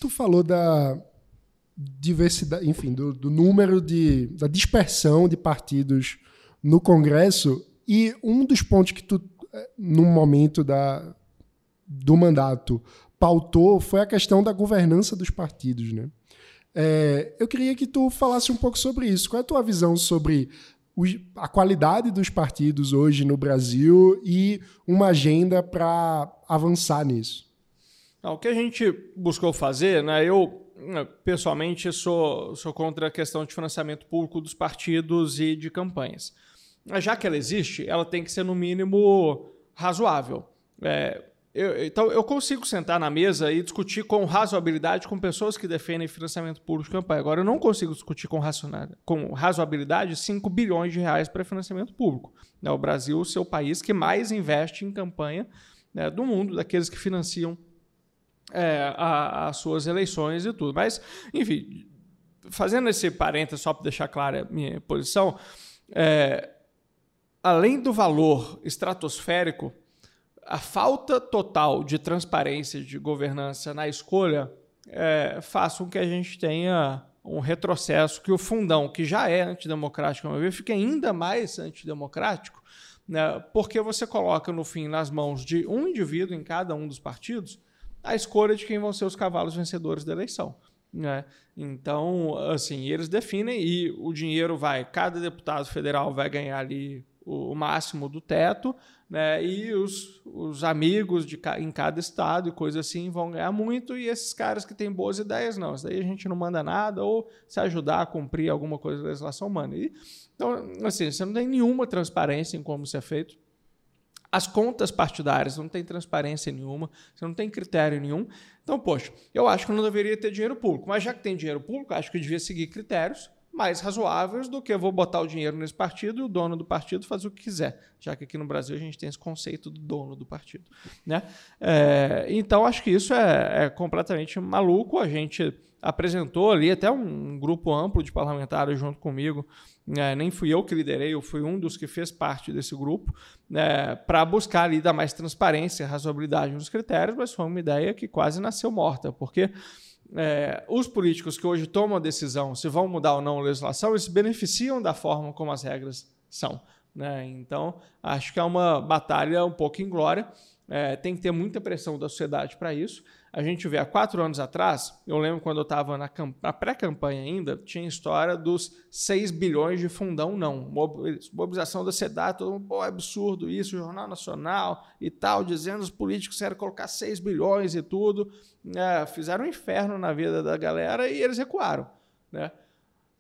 Tu falou da diversidade, enfim, do, do número de da dispersão de partidos no Congresso e um dos pontos que tu é, no momento da do mandato pautou foi a questão da governança dos partidos, né? É, eu queria que tu falasse um pouco sobre isso. Qual é a tua visão sobre a qualidade dos partidos hoje no Brasil e uma agenda para avançar nisso? Não, o que a gente buscou fazer, né, eu pessoalmente sou, sou contra a questão de financiamento público dos partidos e de campanhas. Já que ela existe, ela tem que ser no mínimo razoável. É, eu, então, eu consigo sentar na mesa e discutir com razoabilidade com pessoas que defendem financiamento público de campanha. Agora, eu não consigo discutir com, com razoabilidade 5 bilhões de reais para financiamento público. É o Brasil, o seu país que mais investe em campanha né, do mundo, daqueles que financiam é, as suas eleições e tudo. Mas, enfim, fazendo esse parênteses só para deixar clara a minha posição, é, além do valor estratosférico a falta total de transparência de governança na escolha é, faz com que a gente tenha um retrocesso, que o fundão, que já é antidemocrático, meu ver, fique ainda mais antidemocrático, né, porque você coloca, no fim, nas mãos de um indivíduo em cada um dos partidos a escolha de quem vão ser os cavalos vencedores da eleição. Né? Então, assim, eles definem e o dinheiro vai, cada deputado federal vai ganhar ali o, máximo do teto, né? E os, os amigos de, em cada estado e coisa assim vão ganhar muito, e esses caras que têm boas ideias, não. Isso daí a gente não manda nada, ou se ajudar a cumprir alguma coisa da legislação humana. E, então, assim, você não tem nenhuma transparência em como isso é feito. As contas partidárias não tem transparência nenhuma, você não tem critério nenhum. Então, poxa, eu acho que não deveria ter dinheiro público, mas já que tem dinheiro público, acho que devia seguir critérios mais razoáveis do que eu vou botar o dinheiro nesse partido e o dono do partido fazer o que quiser, já que aqui no Brasil a gente tem esse conceito do dono do partido. Né? É, então, acho que isso é, é, completamente maluco. A gente apresentou ali até um, grupo amplo de parlamentares junto comigo, né? nem fui eu que liderei, eu fui um dos que fez parte desse grupo, né? para buscar ali dar mais transparência, razoabilidade nos critérios, mas foi uma ideia que quase nasceu morta, porque é, os políticos que hoje tomam a decisão se vão mudar ou não a legislação, eles se beneficiam da forma como as regras são. Né? Então, acho que é uma batalha um pouco inglória. É, tem que ter muita pressão da sociedade para isso. A gente vê há quatro anos atrás, eu lembro quando eu estava na, na pré-campanha ainda, tinha história dos 6 bilhões de fundão não. Mobilização da sociedade, todo mundo, pô, é absurdo isso, Jornal Nacional e tal, dizendo os políticos querem colocar 6 bilhões e tudo. É, fizeram um inferno na vida da galera e eles recuaram. Né?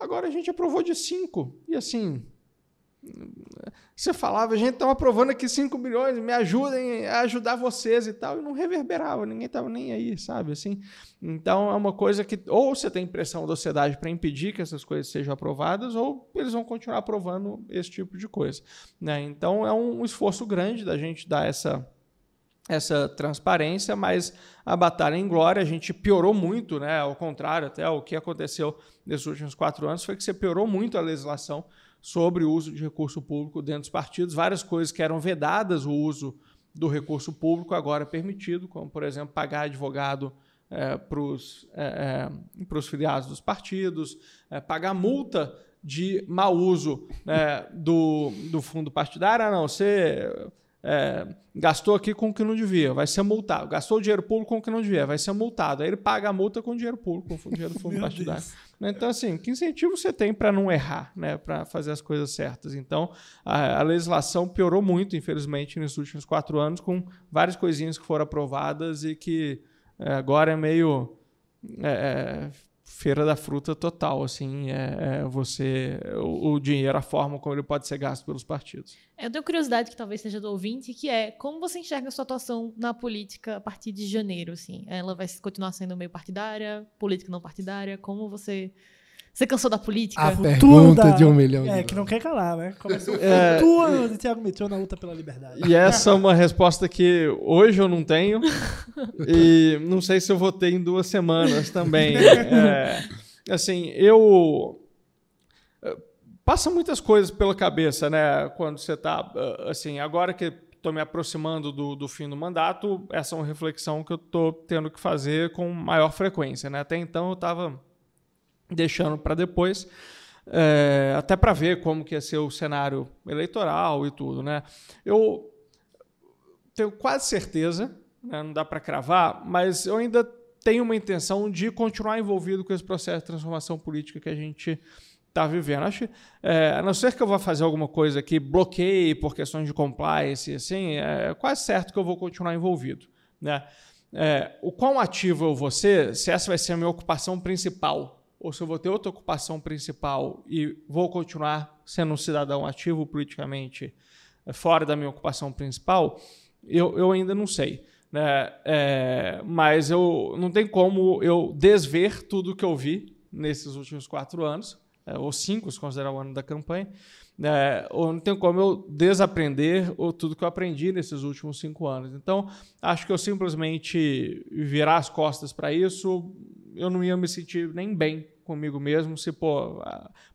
Agora a gente aprovou de 5. E assim, você falava, a gente estava aprovando aqui 5 milhões, me ajudem a ajudar vocês e tal, e não reverberava, ninguém estava nem aí, sabe? Assim, então é uma coisa que ou você tem pressão da sociedade para impedir que essas coisas sejam aprovadas, ou eles vão continuar aprovando esse tipo de coisa. Né? Então é um esforço grande da gente dar essa essa transparência, mas a batalha em glória a gente piorou muito, né? Ao contrário, até o que aconteceu nesses últimos quatro anos foi que você piorou muito a legislação sobre o uso de recurso público dentro dos partidos. Várias coisas que eram vedadas o uso do recurso público agora é permitido, como, por exemplo, pagar advogado é, para os é, filiados dos partidos, é, pagar multa de mau uso né, do, do fundo partidário. Ah, não, você é, gastou aqui com o que não devia, vai ser multado. Gastou dinheiro público com o que não devia, vai ser multado. Aí ele paga a multa com dinheiro público, com dinheiro do fundo partidário. Deus. Então, assim, que incentivo você tem para não errar, né, para fazer as coisas certas? Então, a, a, legislação piorou muito, infelizmente, nos últimos quatro anos, com várias coisinhas que foram aprovadas e que é, agora é meio. É, é feira da fruta total, assim, é, é você o, o, dinheiro, a forma como ele pode ser gasto pelos partidos. Eu tenho curiosidade que talvez seja do ouvinte, que é como você enxerga a sua atuação na política a partir de janeiro, assim? Ela vai continuar sendo meio partidária, política não partidária? Como você Você cansou da política? A Futuro pergunta da- de um milhão de É, dólares. que não quer calar, né? Começou o É. futuro de Thiago Meteor na luta pela liberdade. E essa é uma resposta que hoje eu não tenho. E não sei se eu vou ter em duas semanas também. É, assim, eu. eh, Passa muitas coisas pela cabeça, né? Quando você está. Assim, agora que estou me aproximando do, do fim do mandato, essa é uma reflexão que eu estou tendo que fazer com maior frequência, né? Até então eu estava deixando para depois. é, até para ver como que ia ser o cenário eleitoral e tudo, né? Eu tenho quase certeza, né, não dá para cravar, mas eu ainda tenho uma intenção de continuar envolvido com esse processo de transformação política que a gente está vivendo. Acho, é, a não ser que eu vá fazer alguma coisa que bloqueie por questões de compliance, assim, é quase certo que eu vou continuar envolvido, né? É, o quão ativo eu vou ser, se essa vai ser a minha ocupação principal, ou se eu vou ter outra ocupação principal e vou continuar sendo um cidadão ativo politicamente é, fora da minha ocupação principal, eu, eu ainda não sei. Né? É, mas eu não tem como eu desver tudo que eu vi nesses últimos quatro anos, é, ou cinco, se considerar o ano da campanha, né? ou não tem como eu desaprender ou tudo que eu aprendi nesses últimos cinco anos. Então, acho que eu simplesmente virar as costas para isso, eu não ia me sentir nem bem comigo mesmo se pô,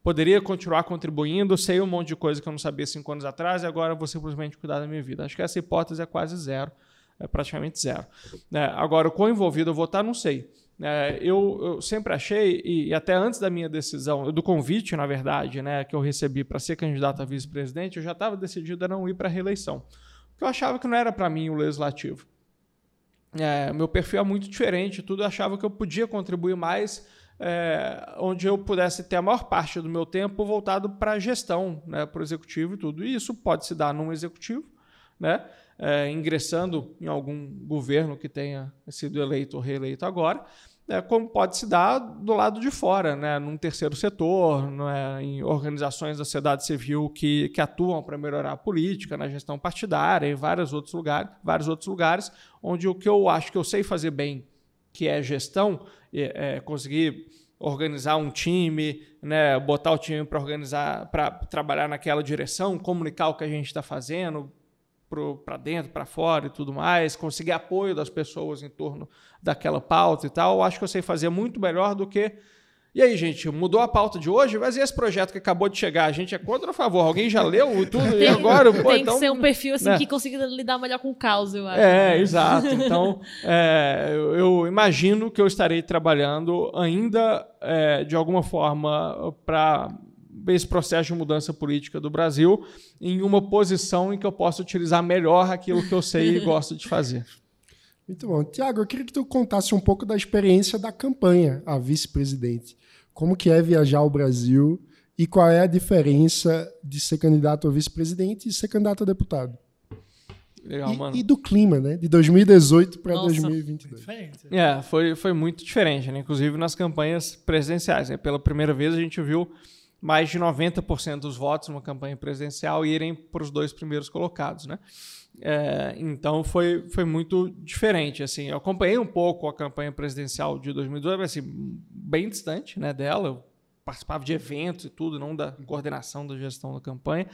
poderia continuar contribuindo, sei um monte de coisa que eu não sabia cinco anos atrás e agora vou simplesmente cuidar da minha vida. Acho que essa hipótese é quase zero, é praticamente zero. Né? Agora, o quão envolvido eu vou estar, não sei. É, eu, eu sempre achei, e, até antes da minha decisão, do convite, na verdade, né, que eu recebi para ser candidato a vice-presidente, eu já estava decidido a não ir para a reeleição. Porque eu achava que não era para mim o legislativo. É, meu perfil é muito diferente, tudo eu achava que eu podia contribuir mais é, onde eu pudesse ter a maior parte do meu tempo voltado para a gestão, né, para o executivo e tudo. E isso pode se dar num executivo, né, é, ingressando em algum governo que tenha sido eleito ou reeleito agora, né, como pode se dar do lado de fora, né, num terceiro setor, né, em organizações da sociedade civil que, que atuam para melhorar a política, na gestão partidária, em vários outros lugares, vários outros lugares, onde o que eu acho que eu sei fazer bem, que é gestão, é, é conseguir organizar um time, né, botar o time para organizar, para trabalhar naquela direção, comunicar o que a gente está fazendo para dentro, para fora e tudo mais, conseguir apoio das pessoas em torno daquela pauta e tal, acho que eu sei fazer muito melhor do que. E aí, gente, mudou a pauta de hoje, mas e esse projeto que acabou de chegar? A gente é contra ou a favor? Alguém já leu tudo e Tem, agora? Pô, tem então, que ser um perfil assim né? que consiga lidar melhor com o caos, eu acho. É, exato. Então, é, eu, eu imagino que eu estarei trabalhando ainda, é, de alguma forma, para esse processo de mudança política do Brasil em uma posição em que eu possa utilizar melhor aquilo que eu sei e gosto de fazer. Muito bom. Tiago, eu queria que tu contasse um pouco da experiência da campanha a vice-presidente. Como que é viajar ao Brasil e qual é a diferença de ser candidato a vice-presidente e ser candidato a deputado? Legal, E- mano. E, do clima, né? De 2018 para Nossa. 2022. Diferente. É, foi, foi muito diferente, né? inclusive nas campanhas presidenciais. Né? Pela primeira vez a gente viu mais de 90% dos votos numa campanha presidencial irem para os dois primeiros colocados. Né? É, então foi, foi muito diferente. Assim, eu acompanhei um pouco a campanha presidencial de 2012, mas assim, bem distante né, dela. Eu participava de eventos e tudo, não da coordenação da gestão da campanha.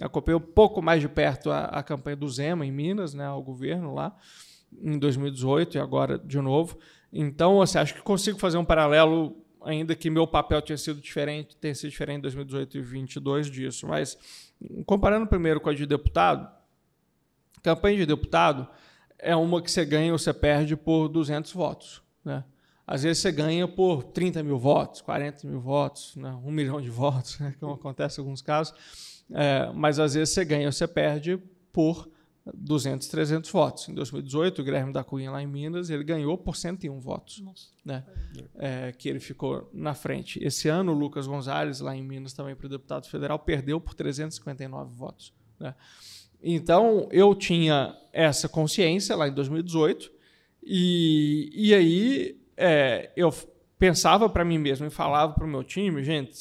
Acompanhei um pouco mais de perto a, a campanha do Zema em Minas, né, ao governo lá, em 2018 e agora de novo. Então, assim, acho que consigo fazer um paralelo, ainda que meu papel tenha sido diferente, tenha sido diferente em 2018 e 2022 disso. Mas, comparando primeiro com a de deputado, campanha de deputado é uma que você ganha ou você perde por 200 votos, né? Às vezes você ganha por 30 mil votos, 40 mil votos, né? um milhão de votos, né? como acontece em alguns casos. É, mas às vezes você ganha ou você perde por 200, 300 votos. Em 2018, o Guilherme da Cunha, lá em Minas, ele ganhou por 101 votos, Nossa. né? É, que ele ficou na frente. Esse ano, o Lucas Gonzalez, lá em Minas, também para o deputado federal, perdeu por 359 votos. Né? Então, eu tinha essa consciência lá em 2018, e, e aí é, eu pensava para mim mesmo e falava para o meu time, gente,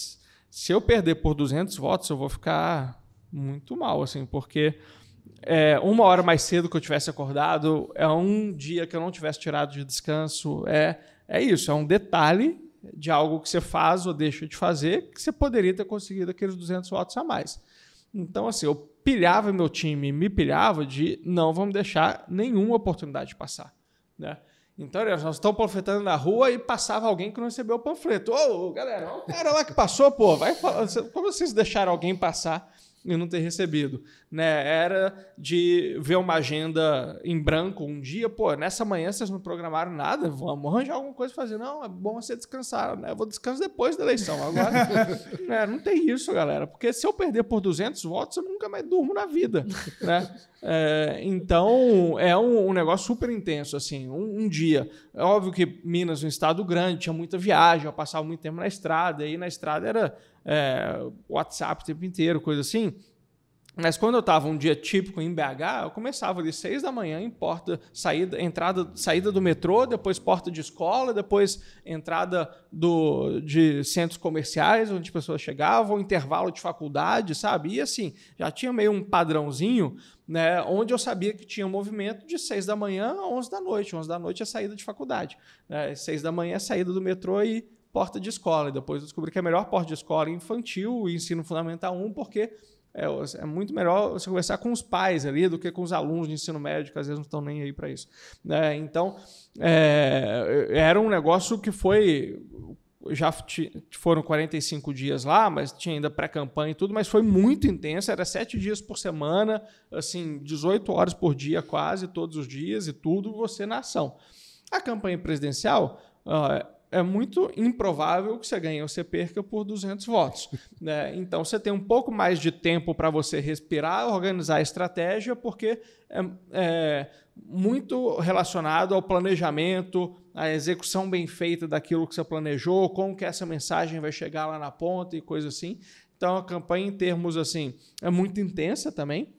se eu perder por 200 votos, eu vou ficar muito mal, assim, porque é, uma hora mais cedo que eu tivesse acordado, é um dia que eu não tivesse tirado de descanso, é, é isso, é um detalhe de algo que você faz ou deixa de fazer, que você poderia ter conseguido aqueles 200 votos a mais. Então, assim, eu pilhava meu time, me pilhava de não vamos deixar nenhuma oportunidade passar. Né? Então, nós estamos panfletando na rua e passava alguém que não recebeu o panfleto. Ô, galera, o cara lá que passou, pô, vai. Como vocês deixaram alguém passar e não ter recebido. Né? Era de ver uma agenda em branco um dia, pô, nessa manhã vocês não programaram nada, vamos arranjar alguma coisa fazer. Não, é bom você descansar, né? Eu vou descansar depois da eleição. Agora, né? não tem isso, galera, porque se eu perder por 200 votos, eu nunca mais durmo na vida, né? É, então, é um, um, negócio super intenso, assim, um, um, dia. É óbvio que Minas é um estado grande, tinha muita viagem, eu passava muito tempo na estrada, e na estrada era é, WhatsApp o tempo inteiro, coisa assim. Mas quando eu estava um dia típico em BH, eu começava ali seis da manhã em porta, saída, entrada, saída do metrô, depois porta de escola, depois entrada do, de centros comerciais onde pessoas chegavam, intervalo de faculdade, sabe? E assim, já tinha meio um padrãozinho, né, onde eu sabia que tinha um movimento de seis da manhã a onze da noite. Onze da noite é saída de faculdade. Né? Seis da manhã é saída do metrô e porta de escola. E depois eu descobri que é melhor porta de escola infantil e ensino fundamental 1, porque é, é, muito melhor você conversar com os pais ali do que com os alunos de ensino médio, que às vezes não estão nem aí para isso. É, então, é, era um negócio que foi. Já foram 45 dias lá, mas tinha ainda pré-campanha e tudo, mas foi muito intenso. Era sete dias por semana, assim, 18 horas por dia, quase todos os dias e tudo, você na ação. A campanha presidencial é muito improvável que você ganhe ou você perca por 200 votos. Né? Então você tem um pouco mais de tempo para você respirar, organizar a estratégia, porque é, é, muito relacionado ao planejamento, à execução bem feita daquilo que você planejou, como que essa mensagem vai chegar lá na ponta e coisa assim. Então a campanha em termos assim é muito intensa também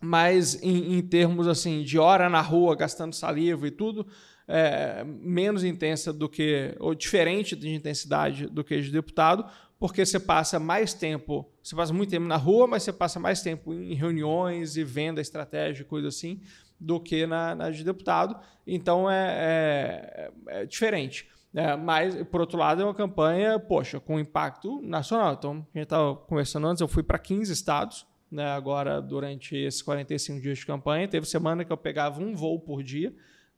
mas em, em termos assim de hora na rua gastando saliva e tudo é, menos intensa do que, ou diferente de intensidade do que de deputado, porque você passa mais tempo, você passa muito tempo na rua, mas você passa mais tempo em reuniões e venda estratégia, coisa assim, do que na, na de deputado. Então é, é, é diferente. É, mas, por outro lado, é uma campanha, poxa, com impacto nacional. Então, a gente estava conversando antes, eu fui para 15 estados, né, agora durante esses 45 dias de campanha. Teve semana que eu pegava um voo por dia.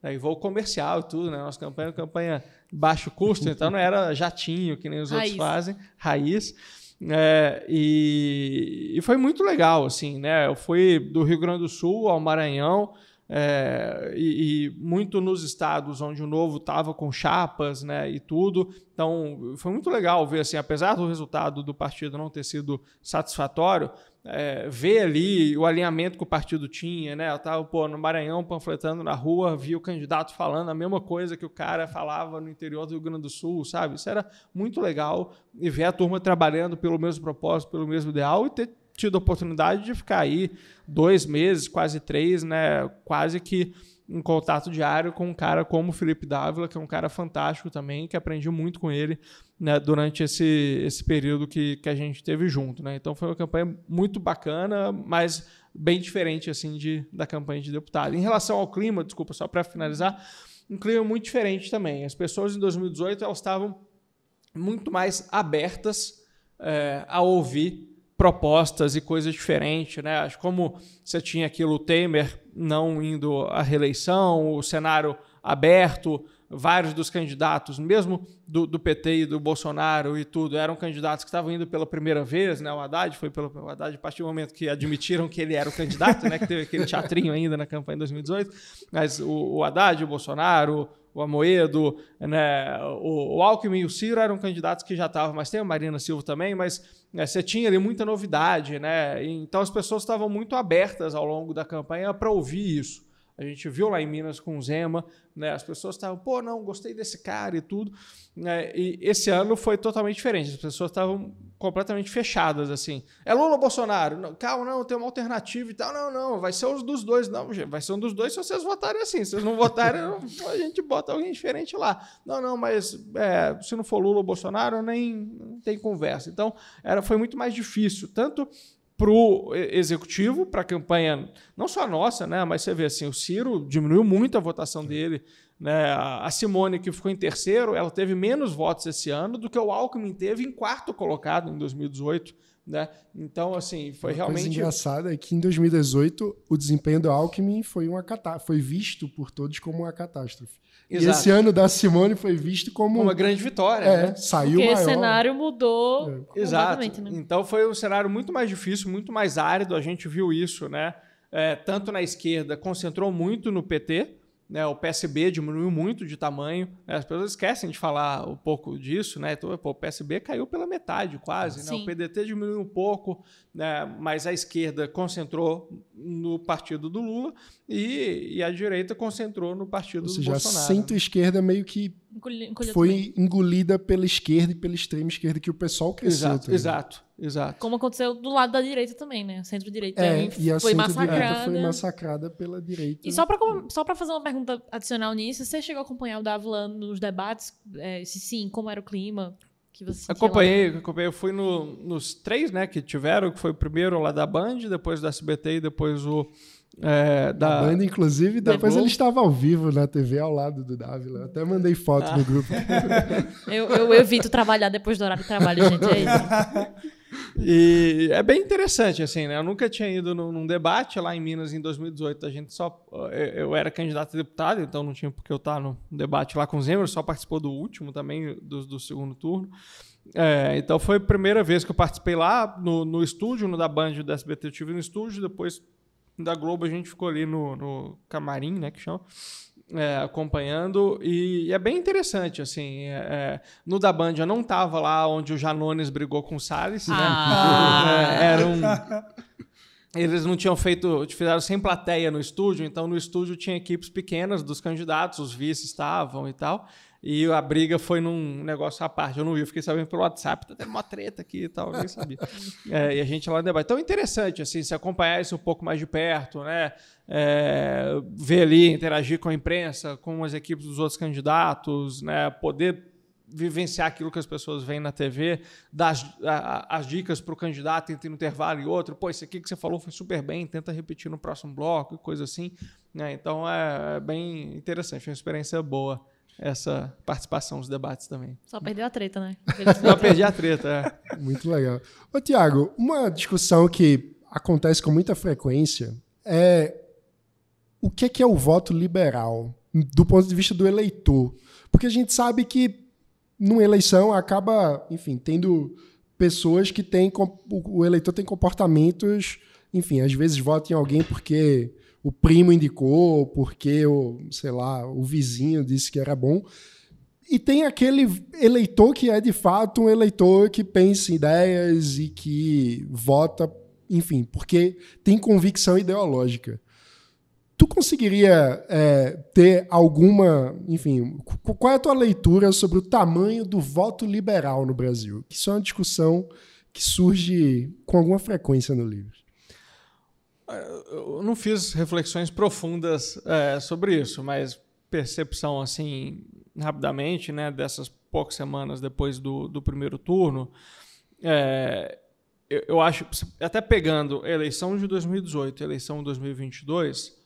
Né, e voo comercial e tudo, né? Nossa campanha é campanha baixo custo, então não era jatinho, que nem os raiz. outros fazem, raiz. É, e, e, foi muito legal, assim, né? Eu fui do Rio Grande do Sul ao Maranhão, é, e, e, muito nos estados onde o Novo estava com chapas né, e tudo. Então, foi muito legal ver, assim, apesar do resultado do partido não ter sido satisfatório, é, ver ali o alinhamento que o partido tinha, né? Eu estava pô, no Maranhão panfletando na rua, vi o candidato falando a mesma coisa que o cara falava no interior do Rio Grande do Sul, sabe? Isso era muito legal e ver a turma trabalhando pelo mesmo propósito, pelo mesmo ideal e ter tido a oportunidade de ficar aí dois meses, quase três, né? Quase que em contato diário com um cara como o Felipe Dávila, que é um cara fantástico também, que aprendi muito com ele né, durante esse, esse período que, que a gente teve junto. Né? Então foi uma campanha muito bacana, mas bem diferente assim de, da campanha de deputado. Em relação ao clima, desculpa, só para finalizar, um clima muito diferente também. As pessoas em 2018 elas estavam muito mais abertas é, a ouvir propostas e coisas diferentes, né? Como você tinha aquilo, o Temer não indo à reeleição, o cenário aberto, vários dos candidatos, mesmo do, do, PT e do Bolsonaro e tudo, eram candidatos que estavam indo pela primeira vez, né? O Haddad foi pelo o Haddad a partir do momento que admitiram que ele era o candidato, né? Que teve aquele teatrinho ainda na campanha de 2018, mas o, o Haddad, o Bolsonaro, o Amoedo, né? O, o Alckmin e o Ciro eram candidatos que já estavam, mas tem a Marina Silva também, mas né, você tinha ali muita novidade, né? Então as pessoas estavam muito abertas ao longo da campanha para ouvir isso. A gente viu lá em Minas com o Zema, né? As pessoas estavam, pô, não, gostei desse cara e tudo. Né? E esse ano foi totalmente diferente. As pessoas estavam completamente fechadas, assim. É Lula ou Bolsonaro? Não, calma, não, tem uma alternativa e tal. Não, não, vai ser um dos dois. Não, vai ser um dos dois se vocês votarem assim. Se vocês não votarem, a gente bota alguém diferente lá. Não, não, mas é, se não for Lula ou Bolsonaro, nem, tem conversa. Então, era, foi muito mais difícil. Tanto para o executivo, para a campanha, não só a nossa, né, mas você vê assim, o Ciro diminuiu muito a votação dele Né? A Simone, que ficou em terceiro, ela teve menos votos esse ano do que o Alckmin teve em quarto colocado em 2018. Né? Então, assim, foi Uma realmente. coisa engraçada é que em 2018 o desempenho do Alckmin foi uma catá foi visto por todos como uma catástrofe. E Exato. esse ano da Simone foi visto como Uma grande vitória. é, né? saiu Porque maior. o cenário mudou É. Exato. né? Então foi um cenário muito mais difícil, muito mais árido. A gente viu isso, né? É, tanto na esquerda, concentrou muito no PT. Né, o PSB diminuiu muito de tamanho. né, as pessoas esquecem de falar um pouco disso, né? Então, pô, o PSB caiu pela metade, quase. Né? O PDT diminuiu um pouco, né, mas a esquerda concentrou no partido do Lula e, e a direita concentrou no partido Ou do seja, a Bolsonaro. centro-esquerda meio que Também. foi engolida pela esquerda e pela extrema esquerda que o pessoal cresceu. Exato, também. exato, exato. Como aconteceu do lado da direita também, né? Centro-direita É, também e a foi centro-direita massacrada. foi massacrada pela direita. E só pra, com- só pra fazer uma pergunta adicional nisso, você chegou a acompanhar o Davlan nos debates? É, se sim, como era o clima? Que você sentia lá? Acompanhei, acompanhei. Eu fui no- nos três, né, que tiveram, que foi o primeiro lá da Band, depois da SBT e depois o é, da... A banda, inclusive, depois ele estava ao vivo na TV ao lado do Dávila. Eu Até mandei foto Ah. no grupo. Eu, eu evito trabalhar depois do horário de trabalho, gente. É isso. E é bem interessante, assim, né? Eu nunca tinha ido num, num debate lá em Minas em 2018. A gente só. Eu, eu era candidato a deputado, então não tinha porque eu estar no debate lá com o Zema, só participou do último também, do, do segundo turno. É, então foi a primeira vez que eu participei lá no, no estúdio, no da Band do SBT eu estive no estúdio, depois da Globo a gente ficou ali no, no camarim, né, que chama, é, acompanhando, e, é bem interessante, assim, é, é, no da Band eu não estava lá onde o Janones brigou com o Salles, né, Ah. É, era um... Eles não tinham feito, fizeram sem plateia no estúdio, então no estúdio tinha equipes pequenas dos candidatos, os vices estavam e tal. E a briga foi num negócio à parte. Eu não vi, eu fiquei sabendo pelo WhatsApp, tá tendo uma treta aqui e tal, nem sabia. É, e a gente lá no debate. Então é interessante, assim, se acompanhar isso um pouco mais de perto, né? É, ver ali, interagir com a imprensa, com as equipes dos outros candidatos, né? Poder vivenciar aquilo que as pessoas veem na TV, dar as, a- as dicas para o candidato entre um intervalo e outro. Pô, isso aqui que você falou foi super bem, tenta repetir no próximo bloco e coisa assim. né? Então é, é bem interessante, é uma experiência boa essa participação nos debates também. Só perdeu a treta, né? Não perdi a treta. é. Muito legal. Ô, Tiago, uma discussão que acontece com muita frequência é o que é, que é o voto liberal do ponto de vista do eleitor. Porque a gente sabe que numa eleição acaba, enfim, tendo pessoas que têm. o eleitor tem comportamentos, enfim, às vezes vota em alguém porque o primo indicou, porque o, sei lá, o vizinho disse que era bom. E tem aquele eleitor que é de fato um eleitor que pensa em ideias e que vota, enfim, porque tem convicção ideológica. Tu conseguiria é, ter alguma, enfim, qu- qual é a tua leitura sobre o tamanho do voto liberal no Brasil? Isso é uma discussão que surge com alguma frequência no livro. Eu não fiz reflexões profundas é, sobre isso, mas percepção assim rapidamente, né, dessas poucas semanas depois do, do primeiro turno, é, eu, eu acho, até pegando a eleição de 2018 e a eleição de 2022,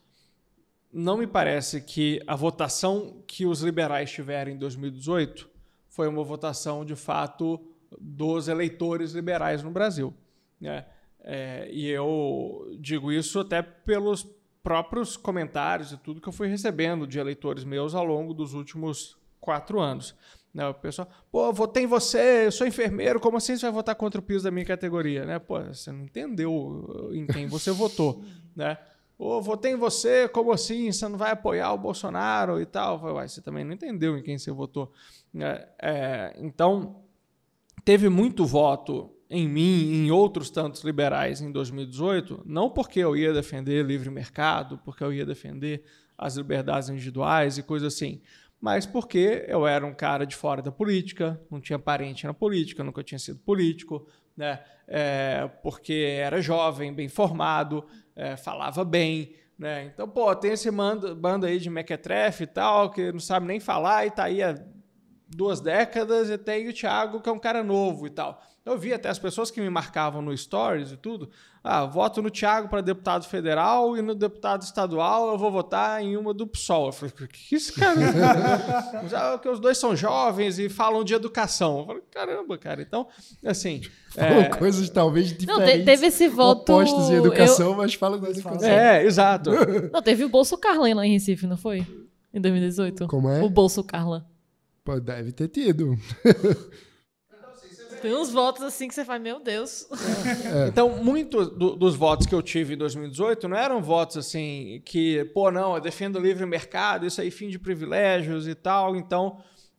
não me parece que a votação que os liberais tiveram em 2018 foi uma votação de fato dos eleitores liberais no Brasil. Né? É, e eu digo isso até pelos próprios comentários e tudo que eu fui recebendo de eleitores meus ao longo dos últimos quatro anos. Né? O pessoal, pô, votei em você, eu sou enfermeiro, como assim você vai votar contra o piso da minha categoria? Né? Pô, você não entendeu em quem você votou. Né? Ô, votei em você, como assim? Você não vai apoiar o Bolsonaro e tal? Uai, você também não entendeu em quem você votou. É, é, então, teve muito voto em mim e em outros tantos liberais em 2018, não porque eu ia defender livre mercado, porque eu ia defender as liberdades individuais e coisas assim, mas porque eu era um cara de fora da política, não tinha parente na política, nunca tinha sido político, né? É, porque era jovem, bem formado, é, falava bem, né? Então, pô, tem esse bando aí de mequetrefe e tal, que não sabe nem falar e tá aí há duas décadas e tem o Thiago, que é um cara novo e tal. Eu vi até as pessoas que me marcavam no Stories e tudo. Ah, voto no Thiago para deputado federal e no deputado estadual eu vou votar em uma do PSOL. Eu falei, que isso, cara? Já que os dois são jovens e falam de educação. Eu falei, caramba, cara. Então, assim. Falam é... coisas talvez diferentes. Não, teve esse voto. Opostos em educação, eu... mas falam da educação. É, exato. Não, teve o Bolso Carlan lá em Recife, não foi? Em 2018. Como é? O Bolso Carlan. Pô, deve ter tido. Tem uns votos assim que você faz, meu Deus. É. Então, muitos do, dos votos que eu tive em 2018 não eram votos assim que, pô, não, eu defendo o livre mercado, isso aí fim de privilégios e tal, então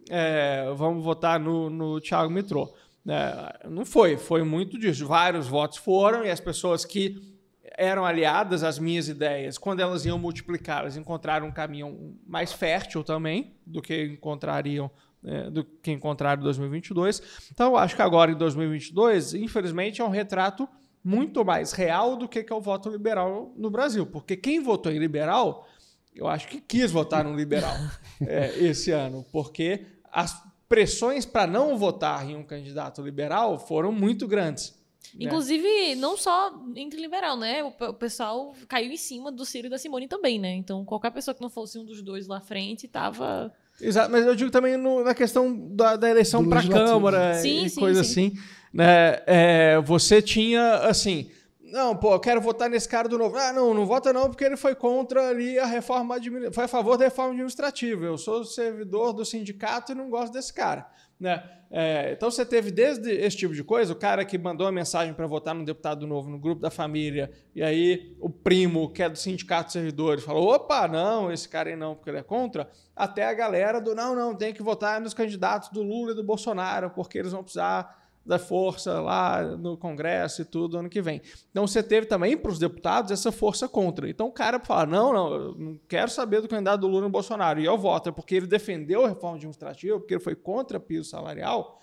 é, vamos votar no, no Thiago Mitrô. É, não foi, foi muito disso. Vários votos foram e as pessoas que eram aliadas às minhas ideias, quando elas iam multiplicá-las, encontraram um caminho mais fértil também do que encontrariam é, do que encontraram em 2022. Então, eu acho que agora em 2022, infelizmente, é um retrato muito mais real do que, que é o voto liberal no Brasil. Porque quem votou em liberal, eu acho que quis votar no liberal é, esse ano, porque as pressões para não votar em um candidato liberal foram muito grandes. Né? Inclusive, não só entre liberal, né? O, pessoal caiu em cima do Ciro e da Simone também, né? Então, qualquer pessoa que não fosse um dos dois lá frente estava Exato, mas eu digo também no, na questão da, da eleição para a Câmara sim, e sim, coisa sim. assim. Né? É, você tinha, assim, não, pô, eu quero votar nesse cara do novo. Ah, não, não vota não, porque ele foi contra ali a reforma administrativa, foi a favor da reforma administrativa. Eu sou servidor do sindicato e não gosto desse cara. Né? É, então você teve desde esse tipo de coisa, o cara que mandou a mensagem para votar no deputado novo no grupo da família, e aí o primo, que é do sindicato de servidores, falou: opa, não, esse cara aí não, porque ele é contra, até a galera do não, não, tem que votar nos candidatos do Lula e do Bolsonaro, porque eles vão precisar da força lá no Congresso e tudo ano que vem. Então você teve também para os deputados essa força contra. Então o cara fala: não, não, eu não quero saber do candidato do Lula no Bolsonaro. E eu voto, é porque ele defendeu a reforma administrativa, porque ele foi contra piso salarial.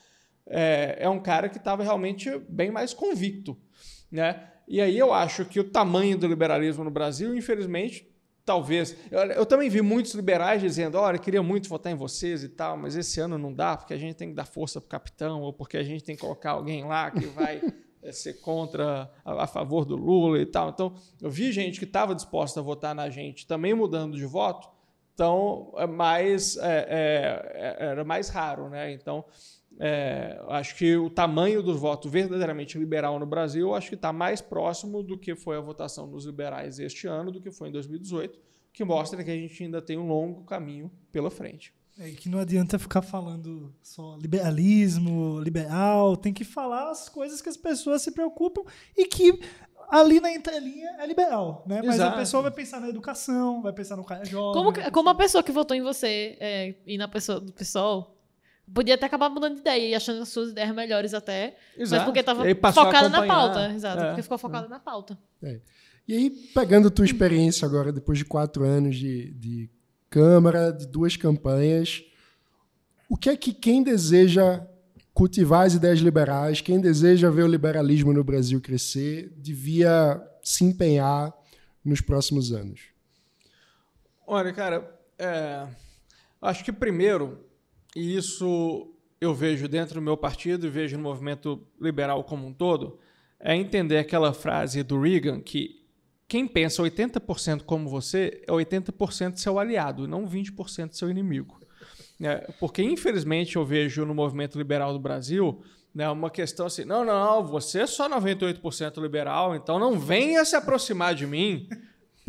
É, é um cara que estava realmente bem mais convicto. Né? E aí eu acho que o tamanho do liberalismo no Brasil, infelizmente, talvez. Eu, eu, também vi muitos liberais dizendo: olha, queria muito votar em vocês e tal, mas esse ano não dá, porque a gente tem que dar força para o capitão, ou porque a gente tem que colocar alguém lá que vai é, ser contra, a, a, favor do Lula e tal. Então, eu vi gente que estava disposta a votar na gente também mudando de voto, então, é mais, é, é, era mais raro, né? Então. É, acho que o tamanho do voto verdadeiramente liberal no Brasil, acho que está mais próximo do que foi a votação dos liberais este ano, do que foi em 2018, que mostra que a gente ainda tem um longo caminho pela frente. É que não adianta ficar falando só liberalismo, liberal, tem que falar as coisas que as pessoas se preocupam e que ali na entrelinha é liberal, né? Mas a pessoa vai pensar na educação, vai pensar no cara jovem. Como, como a pessoa que votou em você é, e na pessoa do PSOL Podia até acabar mudando de ideia e achando as suas ideias melhores até. Exato. Mas porque estava focada na pauta. Exato, é. porque ficou focada é. na pauta. É. E aí, pegando tua experiência agora, depois de quatro anos de, de Câmara, de duas campanhas, o que é que quem deseja cultivar as ideias liberais, quem deseja ver o liberalismo no Brasil crescer, devia se empenhar nos próximos anos? Olha, cara, é, acho que primeiro e isso eu vejo dentro do meu partido e vejo no movimento liberal como um todo, é entender aquela frase do Reagan que quem pensa 80% como você é 80% seu aliado não 20% seu inimigo. É, porque, infelizmente, eu vejo no movimento liberal do Brasil né, uma questão assim: não, não, você é só 98% liberal, então não venha se aproximar de mim,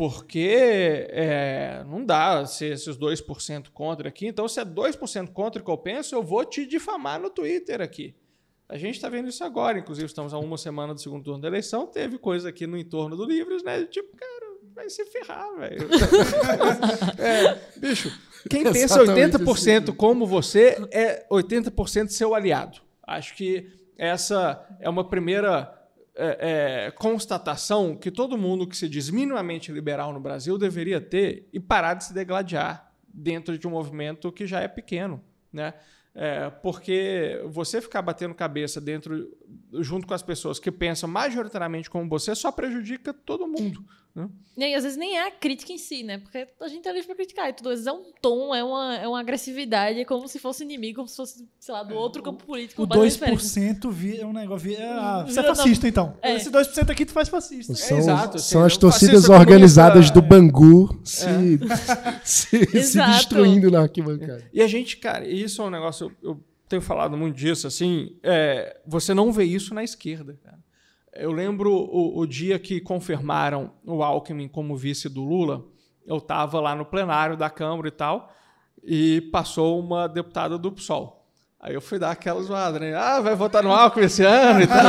porque é, não dá ser esses 2% contra aqui. Então, se é 2% contra o que eu penso, eu vou te difamar no Twitter aqui. A gente está vendo isso agora, inclusive estamos a uma semana do segundo turno da eleição, teve coisa aqui no entorno do Livros, né? Tipo, cara, vai se ferrar, velho. é, bicho, quem pensa 80% como você é 80% seu aliado. Acho que essa é uma primeira é, é, constatação que todo mundo que se diz minimamente liberal no Brasil deveria ter e parar de se degladiar dentro de um movimento que já é pequeno, né? É, porque você ficar batendo cabeça dentro junto com as pessoas que pensam majoritariamente como você, só prejudica todo mundo. Né? E às vezes nem é a crítica em si, né? Porque a gente é livre pra criticar. E tudo, às vezes é um tom, é uma, é uma agressividade, é como se fosse inimigo, como se fosse, sei lá, do outro campo político. O completamente diferente. 2% vi- é um negócio. vi- Ah, você é fascista, então. É. Esse 2% aqui tu faz fascista. São, exato, são assim, as o torcidas organizadas do Bangu se, se, se Exato. destruindo na arquibancada. E a gente, cara, isso é um negócio, eu, eu tenho falado muito disso, assim, é, você não vê isso na esquerda, cara. Eu lembro o, o dia que confirmaram o Alckmin como vice do Lula, eu estava lá no plenário da Câmara e tal, e passou uma deputada do PSOL. Aí eu fui dar aquela zoada, né? Ah, vai votar no Alckmin esse ano e tal.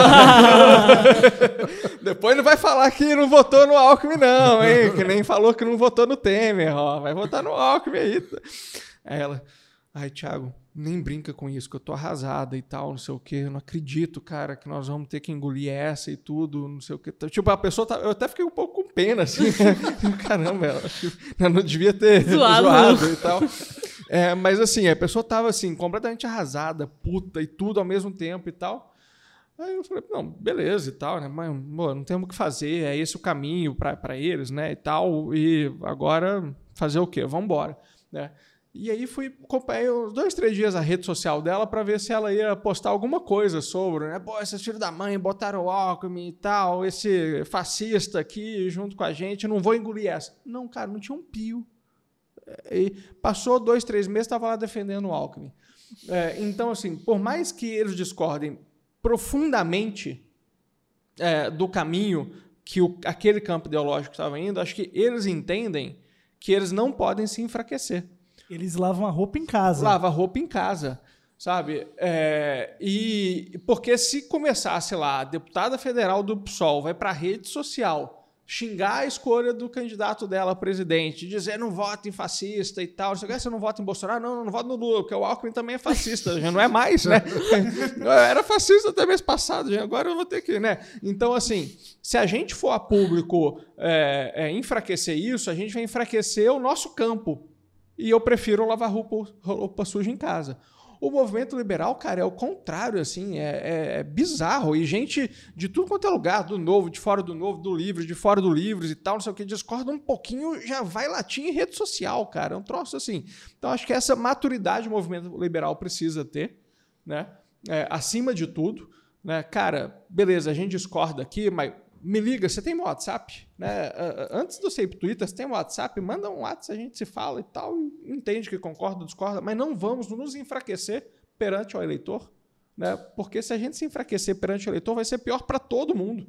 Depois não vai falar que não votou no Alckmin, não, hein? Que nem falou que não votou no Temer, ó. Vai votar no Alckmin aí. Aí ela, ai, Thiago, nem brinca com isso, que eu tô arrasada e tal, não sei o quê. Eu não acredito, cara, que nós vamos ter que engolir essa e tudo, não sei o quê. Tipo, a pessoa tá. Eu até fiquei um pouco com pena, assim. Caramba, ela eu não devia ter Zoado. zoado e tal. É, mas assim, a pessoa tava assim, completamente arrasada, puta e tudo ao mesmo tempo e tal. Aí eu falei, não, beleza e tal, né? Mas, pô, não temos o que fazer, é esse o caminho para eles, né? E tal. E agora fazer o quê? Vamos embora, né? E aí fui acompanhei uns dois, três dias a rede social dela para ver se ela ia postar alguma coisa sobre, né? Pô, esses filhos da mãe botaram o Alckmin e tal, esse fascista aqui junto com a gente, não vou engolir essa. Não, cara, não tinha um pio. E passou dois, três meses, estava lá defendendo o Alckmin. É, então, assim, por mais que eles discordem profundamente é, do caminho que o, aquele campo ideológico estava indo, acho que eles entendem que eles não podem se enfraquecer. Eles lavam a roupa em casa. Lava roupa em casa, sabe? É, e porque se começasse lá, a deputada federal do PSOL vai para a rede social xingar a escolha do candidato dela a presidente, dizer não vote em fascista e tal, o que, você não vota em Bolsonaro? Não, não, não voto no Lula, porque o Alckmin também é fascista, já não é mais, né? Eu era fascista até mês passado, já, agora eu vou ter que, né? Então, assim, se a gente for a público é, é, enfraquecer isso, a gente vai enfraquecer o nosso campo, e eu prefiro lavar roupa, roupa suja em casa. O movimento liberal, cara, é o contrário, assim, é, é- é bizarro. E gente de tudo quanto é lugar, do novo, de fora do novo, do livro, de fora do livro e tal, não sei o que, discorda um pouquinho, já vai latir em rede social, cara. É um troço assim. Então, acho que essa maturidade o movimento liberal precisa ter, né? É, acima de tudo, né? Cara, beleza, a gente discorda aqui, mas me liga, você tem meu WhatsApp? Né? Ah, ah, Antes de você Twitter, você tem meu WhatsApp? Manda um WhatsApp, a gente se fala e tal, entende que concorda, discorda, mas não vamos nos enfraquecer perante o eleitor, né? porque se a gente se enfraquecer perante o eleitor, vai ser pior para todo mundo.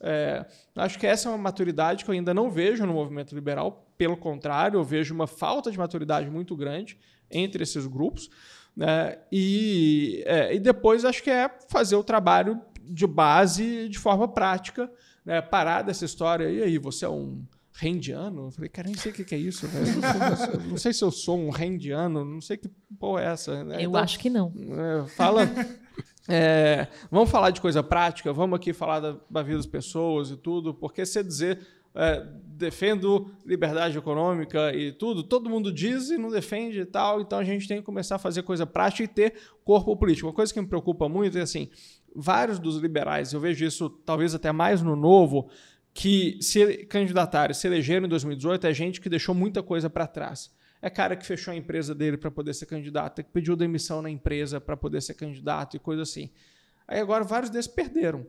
É, acho que essa é uma maturidade que eu ainda não vejo no movimento liberal, pelo contrário, eu vejo uma falta de maturidade muito grande entre esses grupos. Né? E, é, e depois acho que é fazer o trabalho de base de forma prática, né? parar dessa história. E aí, você é um rendiano? Eu falei, cara, nem sei o que é isso. velho. Não sei- Não sei se eu sou um rendiano, não sei que porra é essa. né? Eu Então, acho que não. é, fala. é, vamos falar de coisa prática, vamos aqui falar da, da vida das pessoas e tudo, porque você dizer é, defendo liberdade econômica e tudo, todo mundo diz e não defende e tal, então a gente tem que começar a fazer coisa prática e ter corpo político. Uma coisa que me preocupa muito é assim: vários dos liberais, eu vejo isso talvez até mais no novo, que se candidataram, se elegeram em 2018, é gente que deixou muita coisa para trás. É cara que fechou a empresa dele para poder ser candidato, é que pediu demissão na empresa para poder ser candidato e coisa assim. Aí agora vários desses perderam.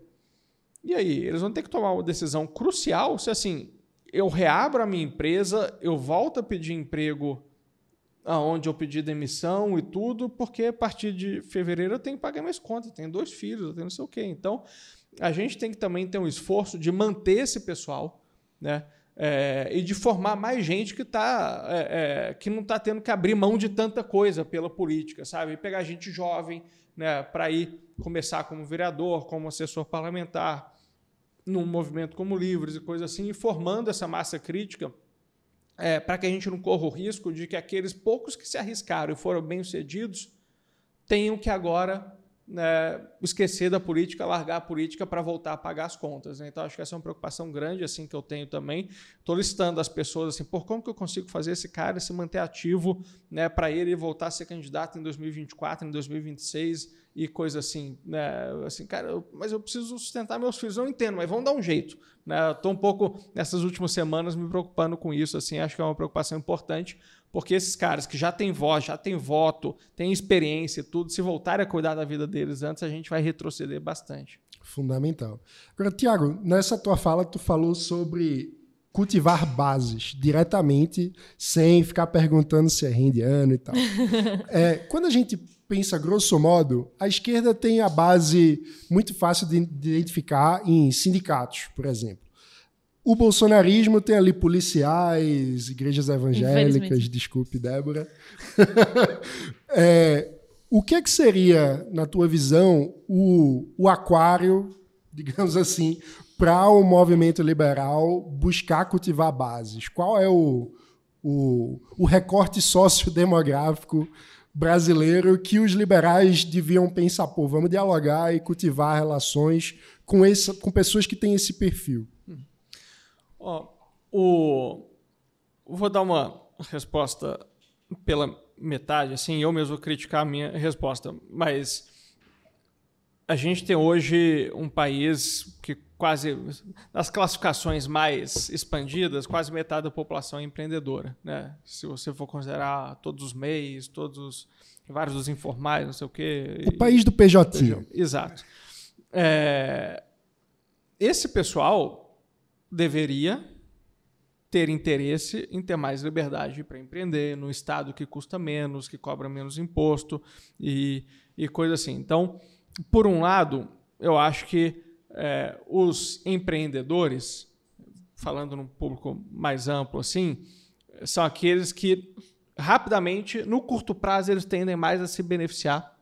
E aí, eles vão ter que tomar uma decisão crucial se assim, eu reabro a minha empresa, eu volto a pedir emprego aonde eu pedi demissão e tudo, porque a partir de fevereiro eu tenho que pagar minhas contas, tenho dois filhos, eu tenho não sei o quê. Então, a gente tem que também ter um esforço de manter esse pessoal, né? É, e de formar mais gente que, tá, é, é, que não está tendo que abrir mão de tanta coisa pela política, sabe? E pegar gente jovem né, para ir começar como vereador, como assessor parlamentar, num movimento como Livres e coisa assim, e formando essa massa crítica é, para que a gente não corra o risco de que aqueles poucos que se arriscaram e foram bem-sucedidos tenham que agora né, esquecer da política, largar a política para voltar a pagar as contas. Né? Então, acho que essa é uma preocupação grande assim que eu tenho também. Estou listando as pessoas assim, por como que eu consigo fazer esse cara se manter ativo né, para ele voltar a ser candidato em 2024, em 2026 e coisa assim, né? Assim, cara, eu, mas eu preciso sustentar meus filhos. Eu entendo, mas vamos dar um jeito. Né? Estou um pouco nessas últimas semanas me preocupando com isso. Assim, acho que é uma preocupação importante porque esses caras que já têm voz, já têm voto, têm experiência e tudo, se voltarem a cuidar da vida deles antes, a gente vai retroceder bastante. Fundamental. Agora, Tiago, nessa tua fala, tu falou sobre cultivar bases diretamente, sem ficar perguntando se é rendiano e tal. é, quando a gente pensa grosso modo, a esquerda tem a base muito fácil de identificar em sindicatos, por exemplo. O bolsonarismo tem ali policiais, igrejas evangélicas, desculpe, Débora. é, o que é que seria, na tua visão, o, o aquário, digamos assim, para o movimento liberal buscar cultivar bases? Qual é o, o, o recorte sociodemográfico brasileiro que os liberais deviam pensar, pô, vamos dialogar e cultivar relações com, esse, com pessoas que têm esse perfil? Ó, o... Vou dar uma resposta pela metade, assim, eu mesmo vou criticar a minha resposta, mas a gente tem hoje um país que quase, nas classificações mais expandidas, quase metade da população é empreendedora, né? Se você for considerar todos os MEIs, todos vários dos informais, não sei o quê. O país do PJ. Exato. É, esse pessoal deveria ter interesse em ter mais liberdade para empreender no estado que custa menos, que cobra menos imposto e, e coisa assim. Então, por um lado, eu acho que é, os empreendedores, falando num público mais amplo assim, são aqueles que rapidamente, no curto prazo, eles tendem mais a se beneficiar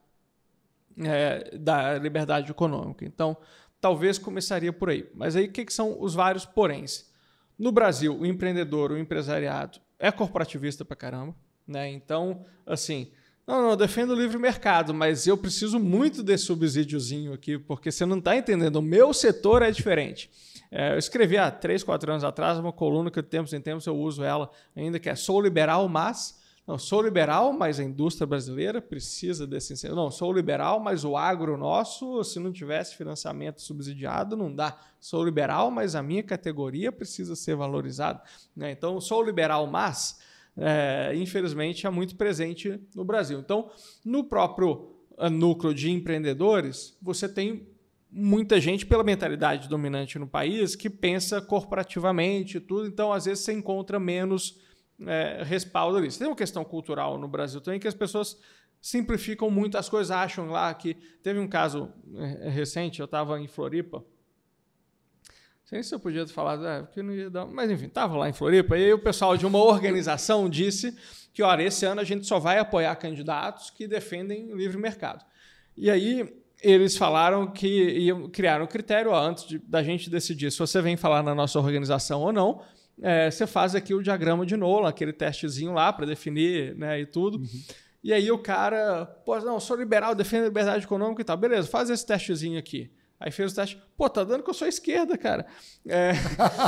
é, da liberdade econômica. Então, talvez começaria por aí. Mas aí o que, que são os vários poréns? No Brasil, o empreendedor, o empresariado é corporativista pra caramba, né? Então, assim, não, não, eu defendo o livre mercado, mas eu preciso muito desse subsídiozinho aqui, porque você não está entendendo. O meu setor é diferente. É, eu escrevi há três, quatro anos atrás uma coluna que de tempos em tempos eu uso ela ainda, que é Sou liberal, mas não, sou liberal, mas a indústria brasileira precisa desse incentivo. Não, sou liberal, mas o agro nosso, se não tivesse financiamento subsidiado, não dá. Sou liberal, mas a minha categoria precisa ser valorizada. Né? Então, sou liberal, mas, é, infelizmente, é muito presente no Brasil. Então, no próprio ah, núcleo de empreendedores, você tem muita gente pela mentalidade dominante no país que pensa corporativamente e tudo. Então, às vezes, você encontra menos é, respaldo ali. Tem uma questão cultural no Brasil também que as pessoas simplificam muito as coisas, acham lá que. Teve um caso é, recente, eu estava em Floripa. Não sei se eu podia falado, é, porque não ia dar. Mas enfim, estava lá em Floripa, e aí o pessoal de uma organização disse que, olha, esse ano a gente só vai apoiar candidatos que defendem o livre mercado. E aí eles falaram que iam criar um critério ó, antes de, da gente decidir se você vem falar na nossa organização ou não é, você faz aqui o diagrama de Nolan, aquele testezinho lá para definir né, e tudo. Uhum. E aí o cara, pô, não, sou liberal, defendo a liberdade econômica e tal. Beleza, faz esse testezinho aqui. Aí fez o teste. Pô, tá dando que eu sou esquerda, cara. É...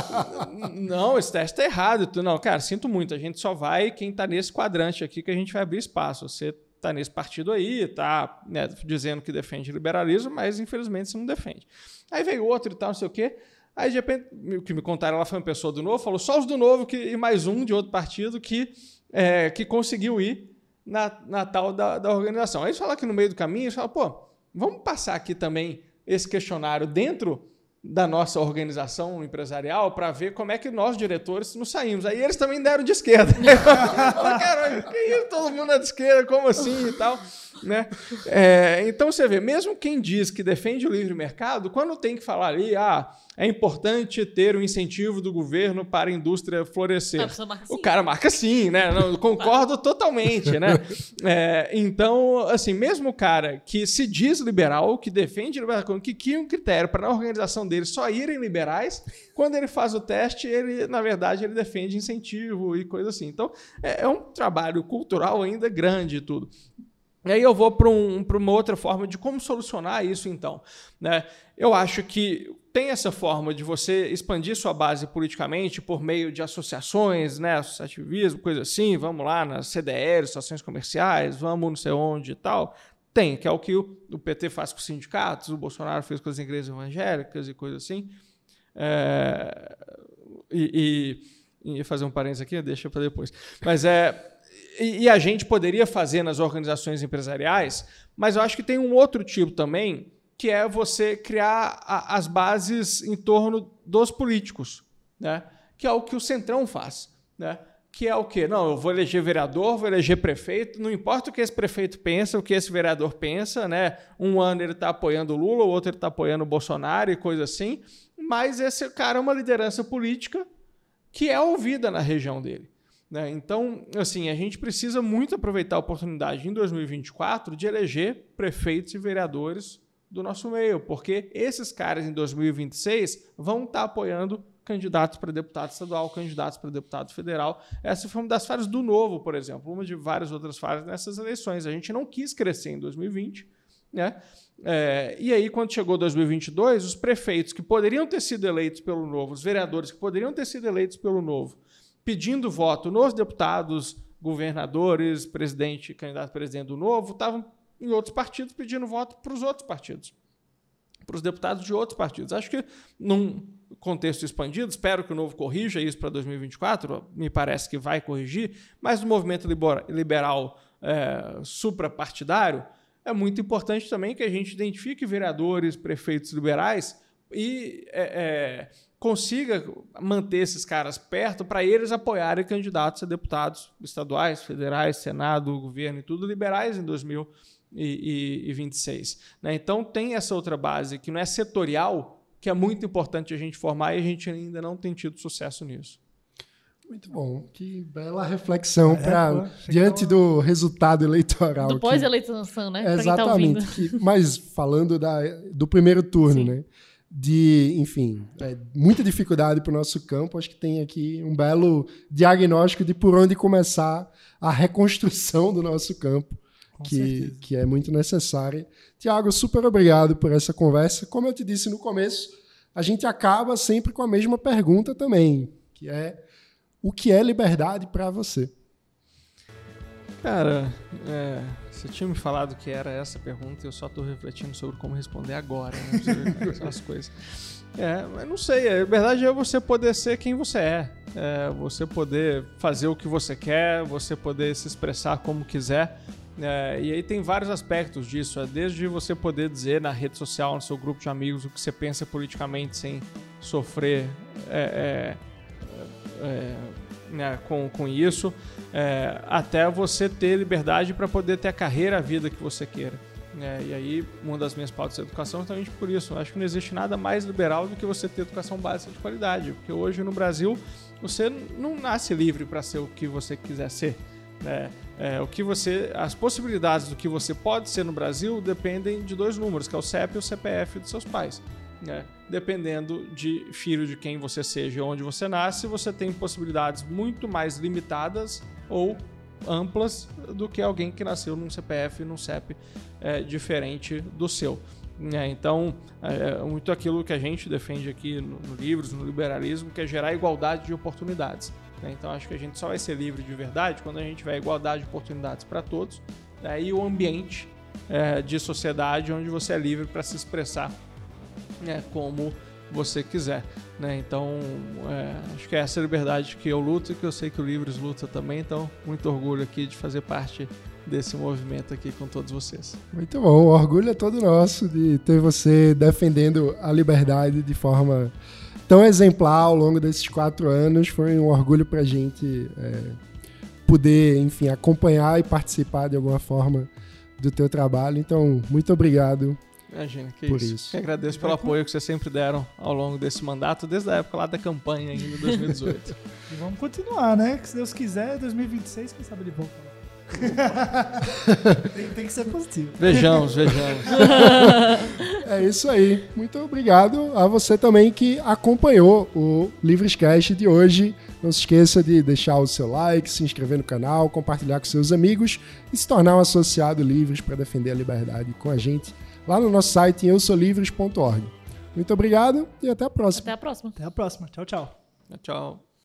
não, esse teste tá errado. Não, cara, sinto muito. A gente só vai quem tá nesse quadrante aqui que a gente vai abrir espaço. Você tá nesse partido aí, tá né, dizendo que defende liberalismo, mas infelizmente você não defende. Aí veio outro e tal, não sei o quê. Aí, de repente, o que me contaram, ela foi uma pessoa do Novo, falou só os do Novo que, e mais um de outro partido que, é, que conseguiu ir na, na tal da, da organização. Aí eles falaram que no meio do caminho, eles falaram, pô, vamos passar aqui também esse questionário dentro da nossa organização empresarial para ver como é que nós, diretores, nos saímos. Aí eles também deram de esquerda. Caralho, que isso? Todo mundo é de esquerda, como assim e tal? Né? É, então você vê, mesmo quem diz que defende o livre mercado, quando tem que falar ali, ah, é importante ter o um incentivo do governo para a indústria florescer. o cara marca sim, né? Não, concordo totalmente, né? É, então, assim, mesmo o cara que se diz liberal, que defende liberdade que cria um critério para na organização dele só irem liberais, quando ele faz o teste, ele, na verdade, ele defende incentivo e coisa assim. Então, é, é um trabalho cultural ainda grande e tudo. E aí eu vou para um, uma outra forma de como solucionar isso, então. Né? Eu acho que tem essa forma de você expandir sua base politicamente por meio de associações, né, associativismo, coisa assim, vamos lá nas CDRs, associações comerciais, vamos não sei onde e tal. Tem, que é o que o, PT faz com os sindicatos, o Bolsonaro fez com as igrejas evangélicas e coisa assim. É, e, e, e, fazer um parênteses aqui, deixa para depois. Mas é. E, e a gente poderia fazer nas organizações empresariais, mas eu acho que tem um outro tipo também, que é você criar a, as bases em torno dos políticos, né? que é o que o Centrão faz. Né? Que é o quê? Não, eu vou eleger vereador, vou eleger prefeito, não importa o que esse prefeito pensa, o que esse vereador pensa, né? Um ano ele está apoiando o Lula, o outro ele está apoiando o Bolsonaro e coisa assim, mas esse cara é uma liderança política que é ouvida na região dele. Né? Então, assim, a gente precisa muito aproveitar a oportunidade em 2024 de eleger prefeitos e vereadores do nosso meio, porque esses caras em 2026 vão estar tá apoiando candidatos para deputado estadual, candidatos para deputado federal. Essa foi uma das fases do Novo, por exemplo, uma de várias outras fases nessas eleições. A gente não quis crescer em 2020, né? É, e aí, quando chegou 2022, os prefeitos que poderiam ter sido eleitos pelo Novo, os vereadores que poderiam ter sido eleitos pelo Novo, pedindo voto nos deputados, governadores, presidente, candidato a presidente do Novo, estavam em outros partidos pedindo voto para os outros partidos, para os deputados de outros partidos. Acho que num contexto expandido, espero que o novo corrija isso para 2024, me parece que vai corrigir, mas no movimento liberal é, suprapartidário, é muito importante também que a gente identifique vereadores, prefeitos liberais e é, é, consiga manter esses caras perto para eles apoiarem candidatos a deputados estaduais, federais, Senado, governo e tudo liberais em 2024 e, e, e 26. Né? Então tem essa outra base que não é setorial, que é muito importante a gente formar e a gente ainda não tem tido sucesso nisso. Muito bom, que bela reflexão é, para diante do resultado eleitoral. Do pós-eleição, né? Tá exatamente. Tá que, mas falando da, do primeiro turno, Sim. né? De, enfim, é, muita dificuldade para o nosso campo. Acho que tem aqui um belo diagnóstico de por onde começar a reconstrução do nosso campo que, que é muito necessária. Tiago, super obrigado por essa conversa. Como eu te disse no começo, a gente acaba sempre com a mesma pergunta também, que é o que é liberdade para você? Cara, é, você tinha me falado que era essa pergunta, eu só estou refletindo sobre como responder agora, né? Essas coisas. É, mas não sei, a verdade é você poder ser quem você é. é. Você poder fazer o que você quer, você poder se expressar como quiser. É, e aí tem vários aspectos disso, é desde você poder dizer na rede social, no seu grupo de amigos, o que você pensa politicamente sem sofrer é, é, é né, com, com isso, é, até você ter liberdade para poder ter a carreira, a vida que você queira. É, e aí, uma das minhas pautas é educação justamente por isso. Eu acho que não existe nada mais liberal do que você ter educação básica de qualidade. Porque hoje no Brasil, você não nasce livre para ser o que você quiser ser. Né? É, o que você, as possibilidades do que você pode ser no Brasil dependem de dois números, que é o CEP e o CPF dos seus pais. Né? Dependendo de filho de quem você seja, onde você nasce, você tem possibilidades muito mais limitadas ou amplas do que alguém que nasceu num CPF e num CEP é, diferente do seu. É, então, é, é muito aquilo que a gente defende aqui no, no Livros, no liberalismo, que é gerar igualdade de oportunidades. Né? Então acho que a gente só vai ser livre de verdade quando a gente tiver igualdade de oportunidades para todos né? e o ambiente é, de sociedade onde você é livre para se expressar né? como você quiser. Né? Então, é, acho que é essa liberdade que eu luto e que eu sei que o Livres luta também. Então, muito orgulho aqui de fazer parte desse movimento aqui com todos vocês. Muito bom, o orgulho é todo nosso de ter você defendendo a liberdade de forma tão exemplar ao longo desses quatro anos. Foi um orgulho para a gente é, poder, enfim, acompanhar e participar de alguma forma do teu trabalho. Então, muito obrigado. Imagina, que por isso. isso. Que agradeço pelo apoio que vocês sempre deram ao longo desse mandato, desde a época lá da campanha ainda, em 2018. e vamos continuar, né? Que se Deus quiser, 2026, quem sabe de volta. Tem, tem que ser positivo. Vejamos, vejamos. É isso aí. Muito obrigado a você também que acompanhou o Livrescast de hoje. Não se esqueça de deixar o seu like, se inscrever no canal, compartilhar com seus amigos e se tornar um associado Livres para defender a liberdade com a gente lá no nosso site em eusolivres.org. Muito obrigado e até a próxima. Até a próxima. Até a próxima. Tchau, tchau. Tchau.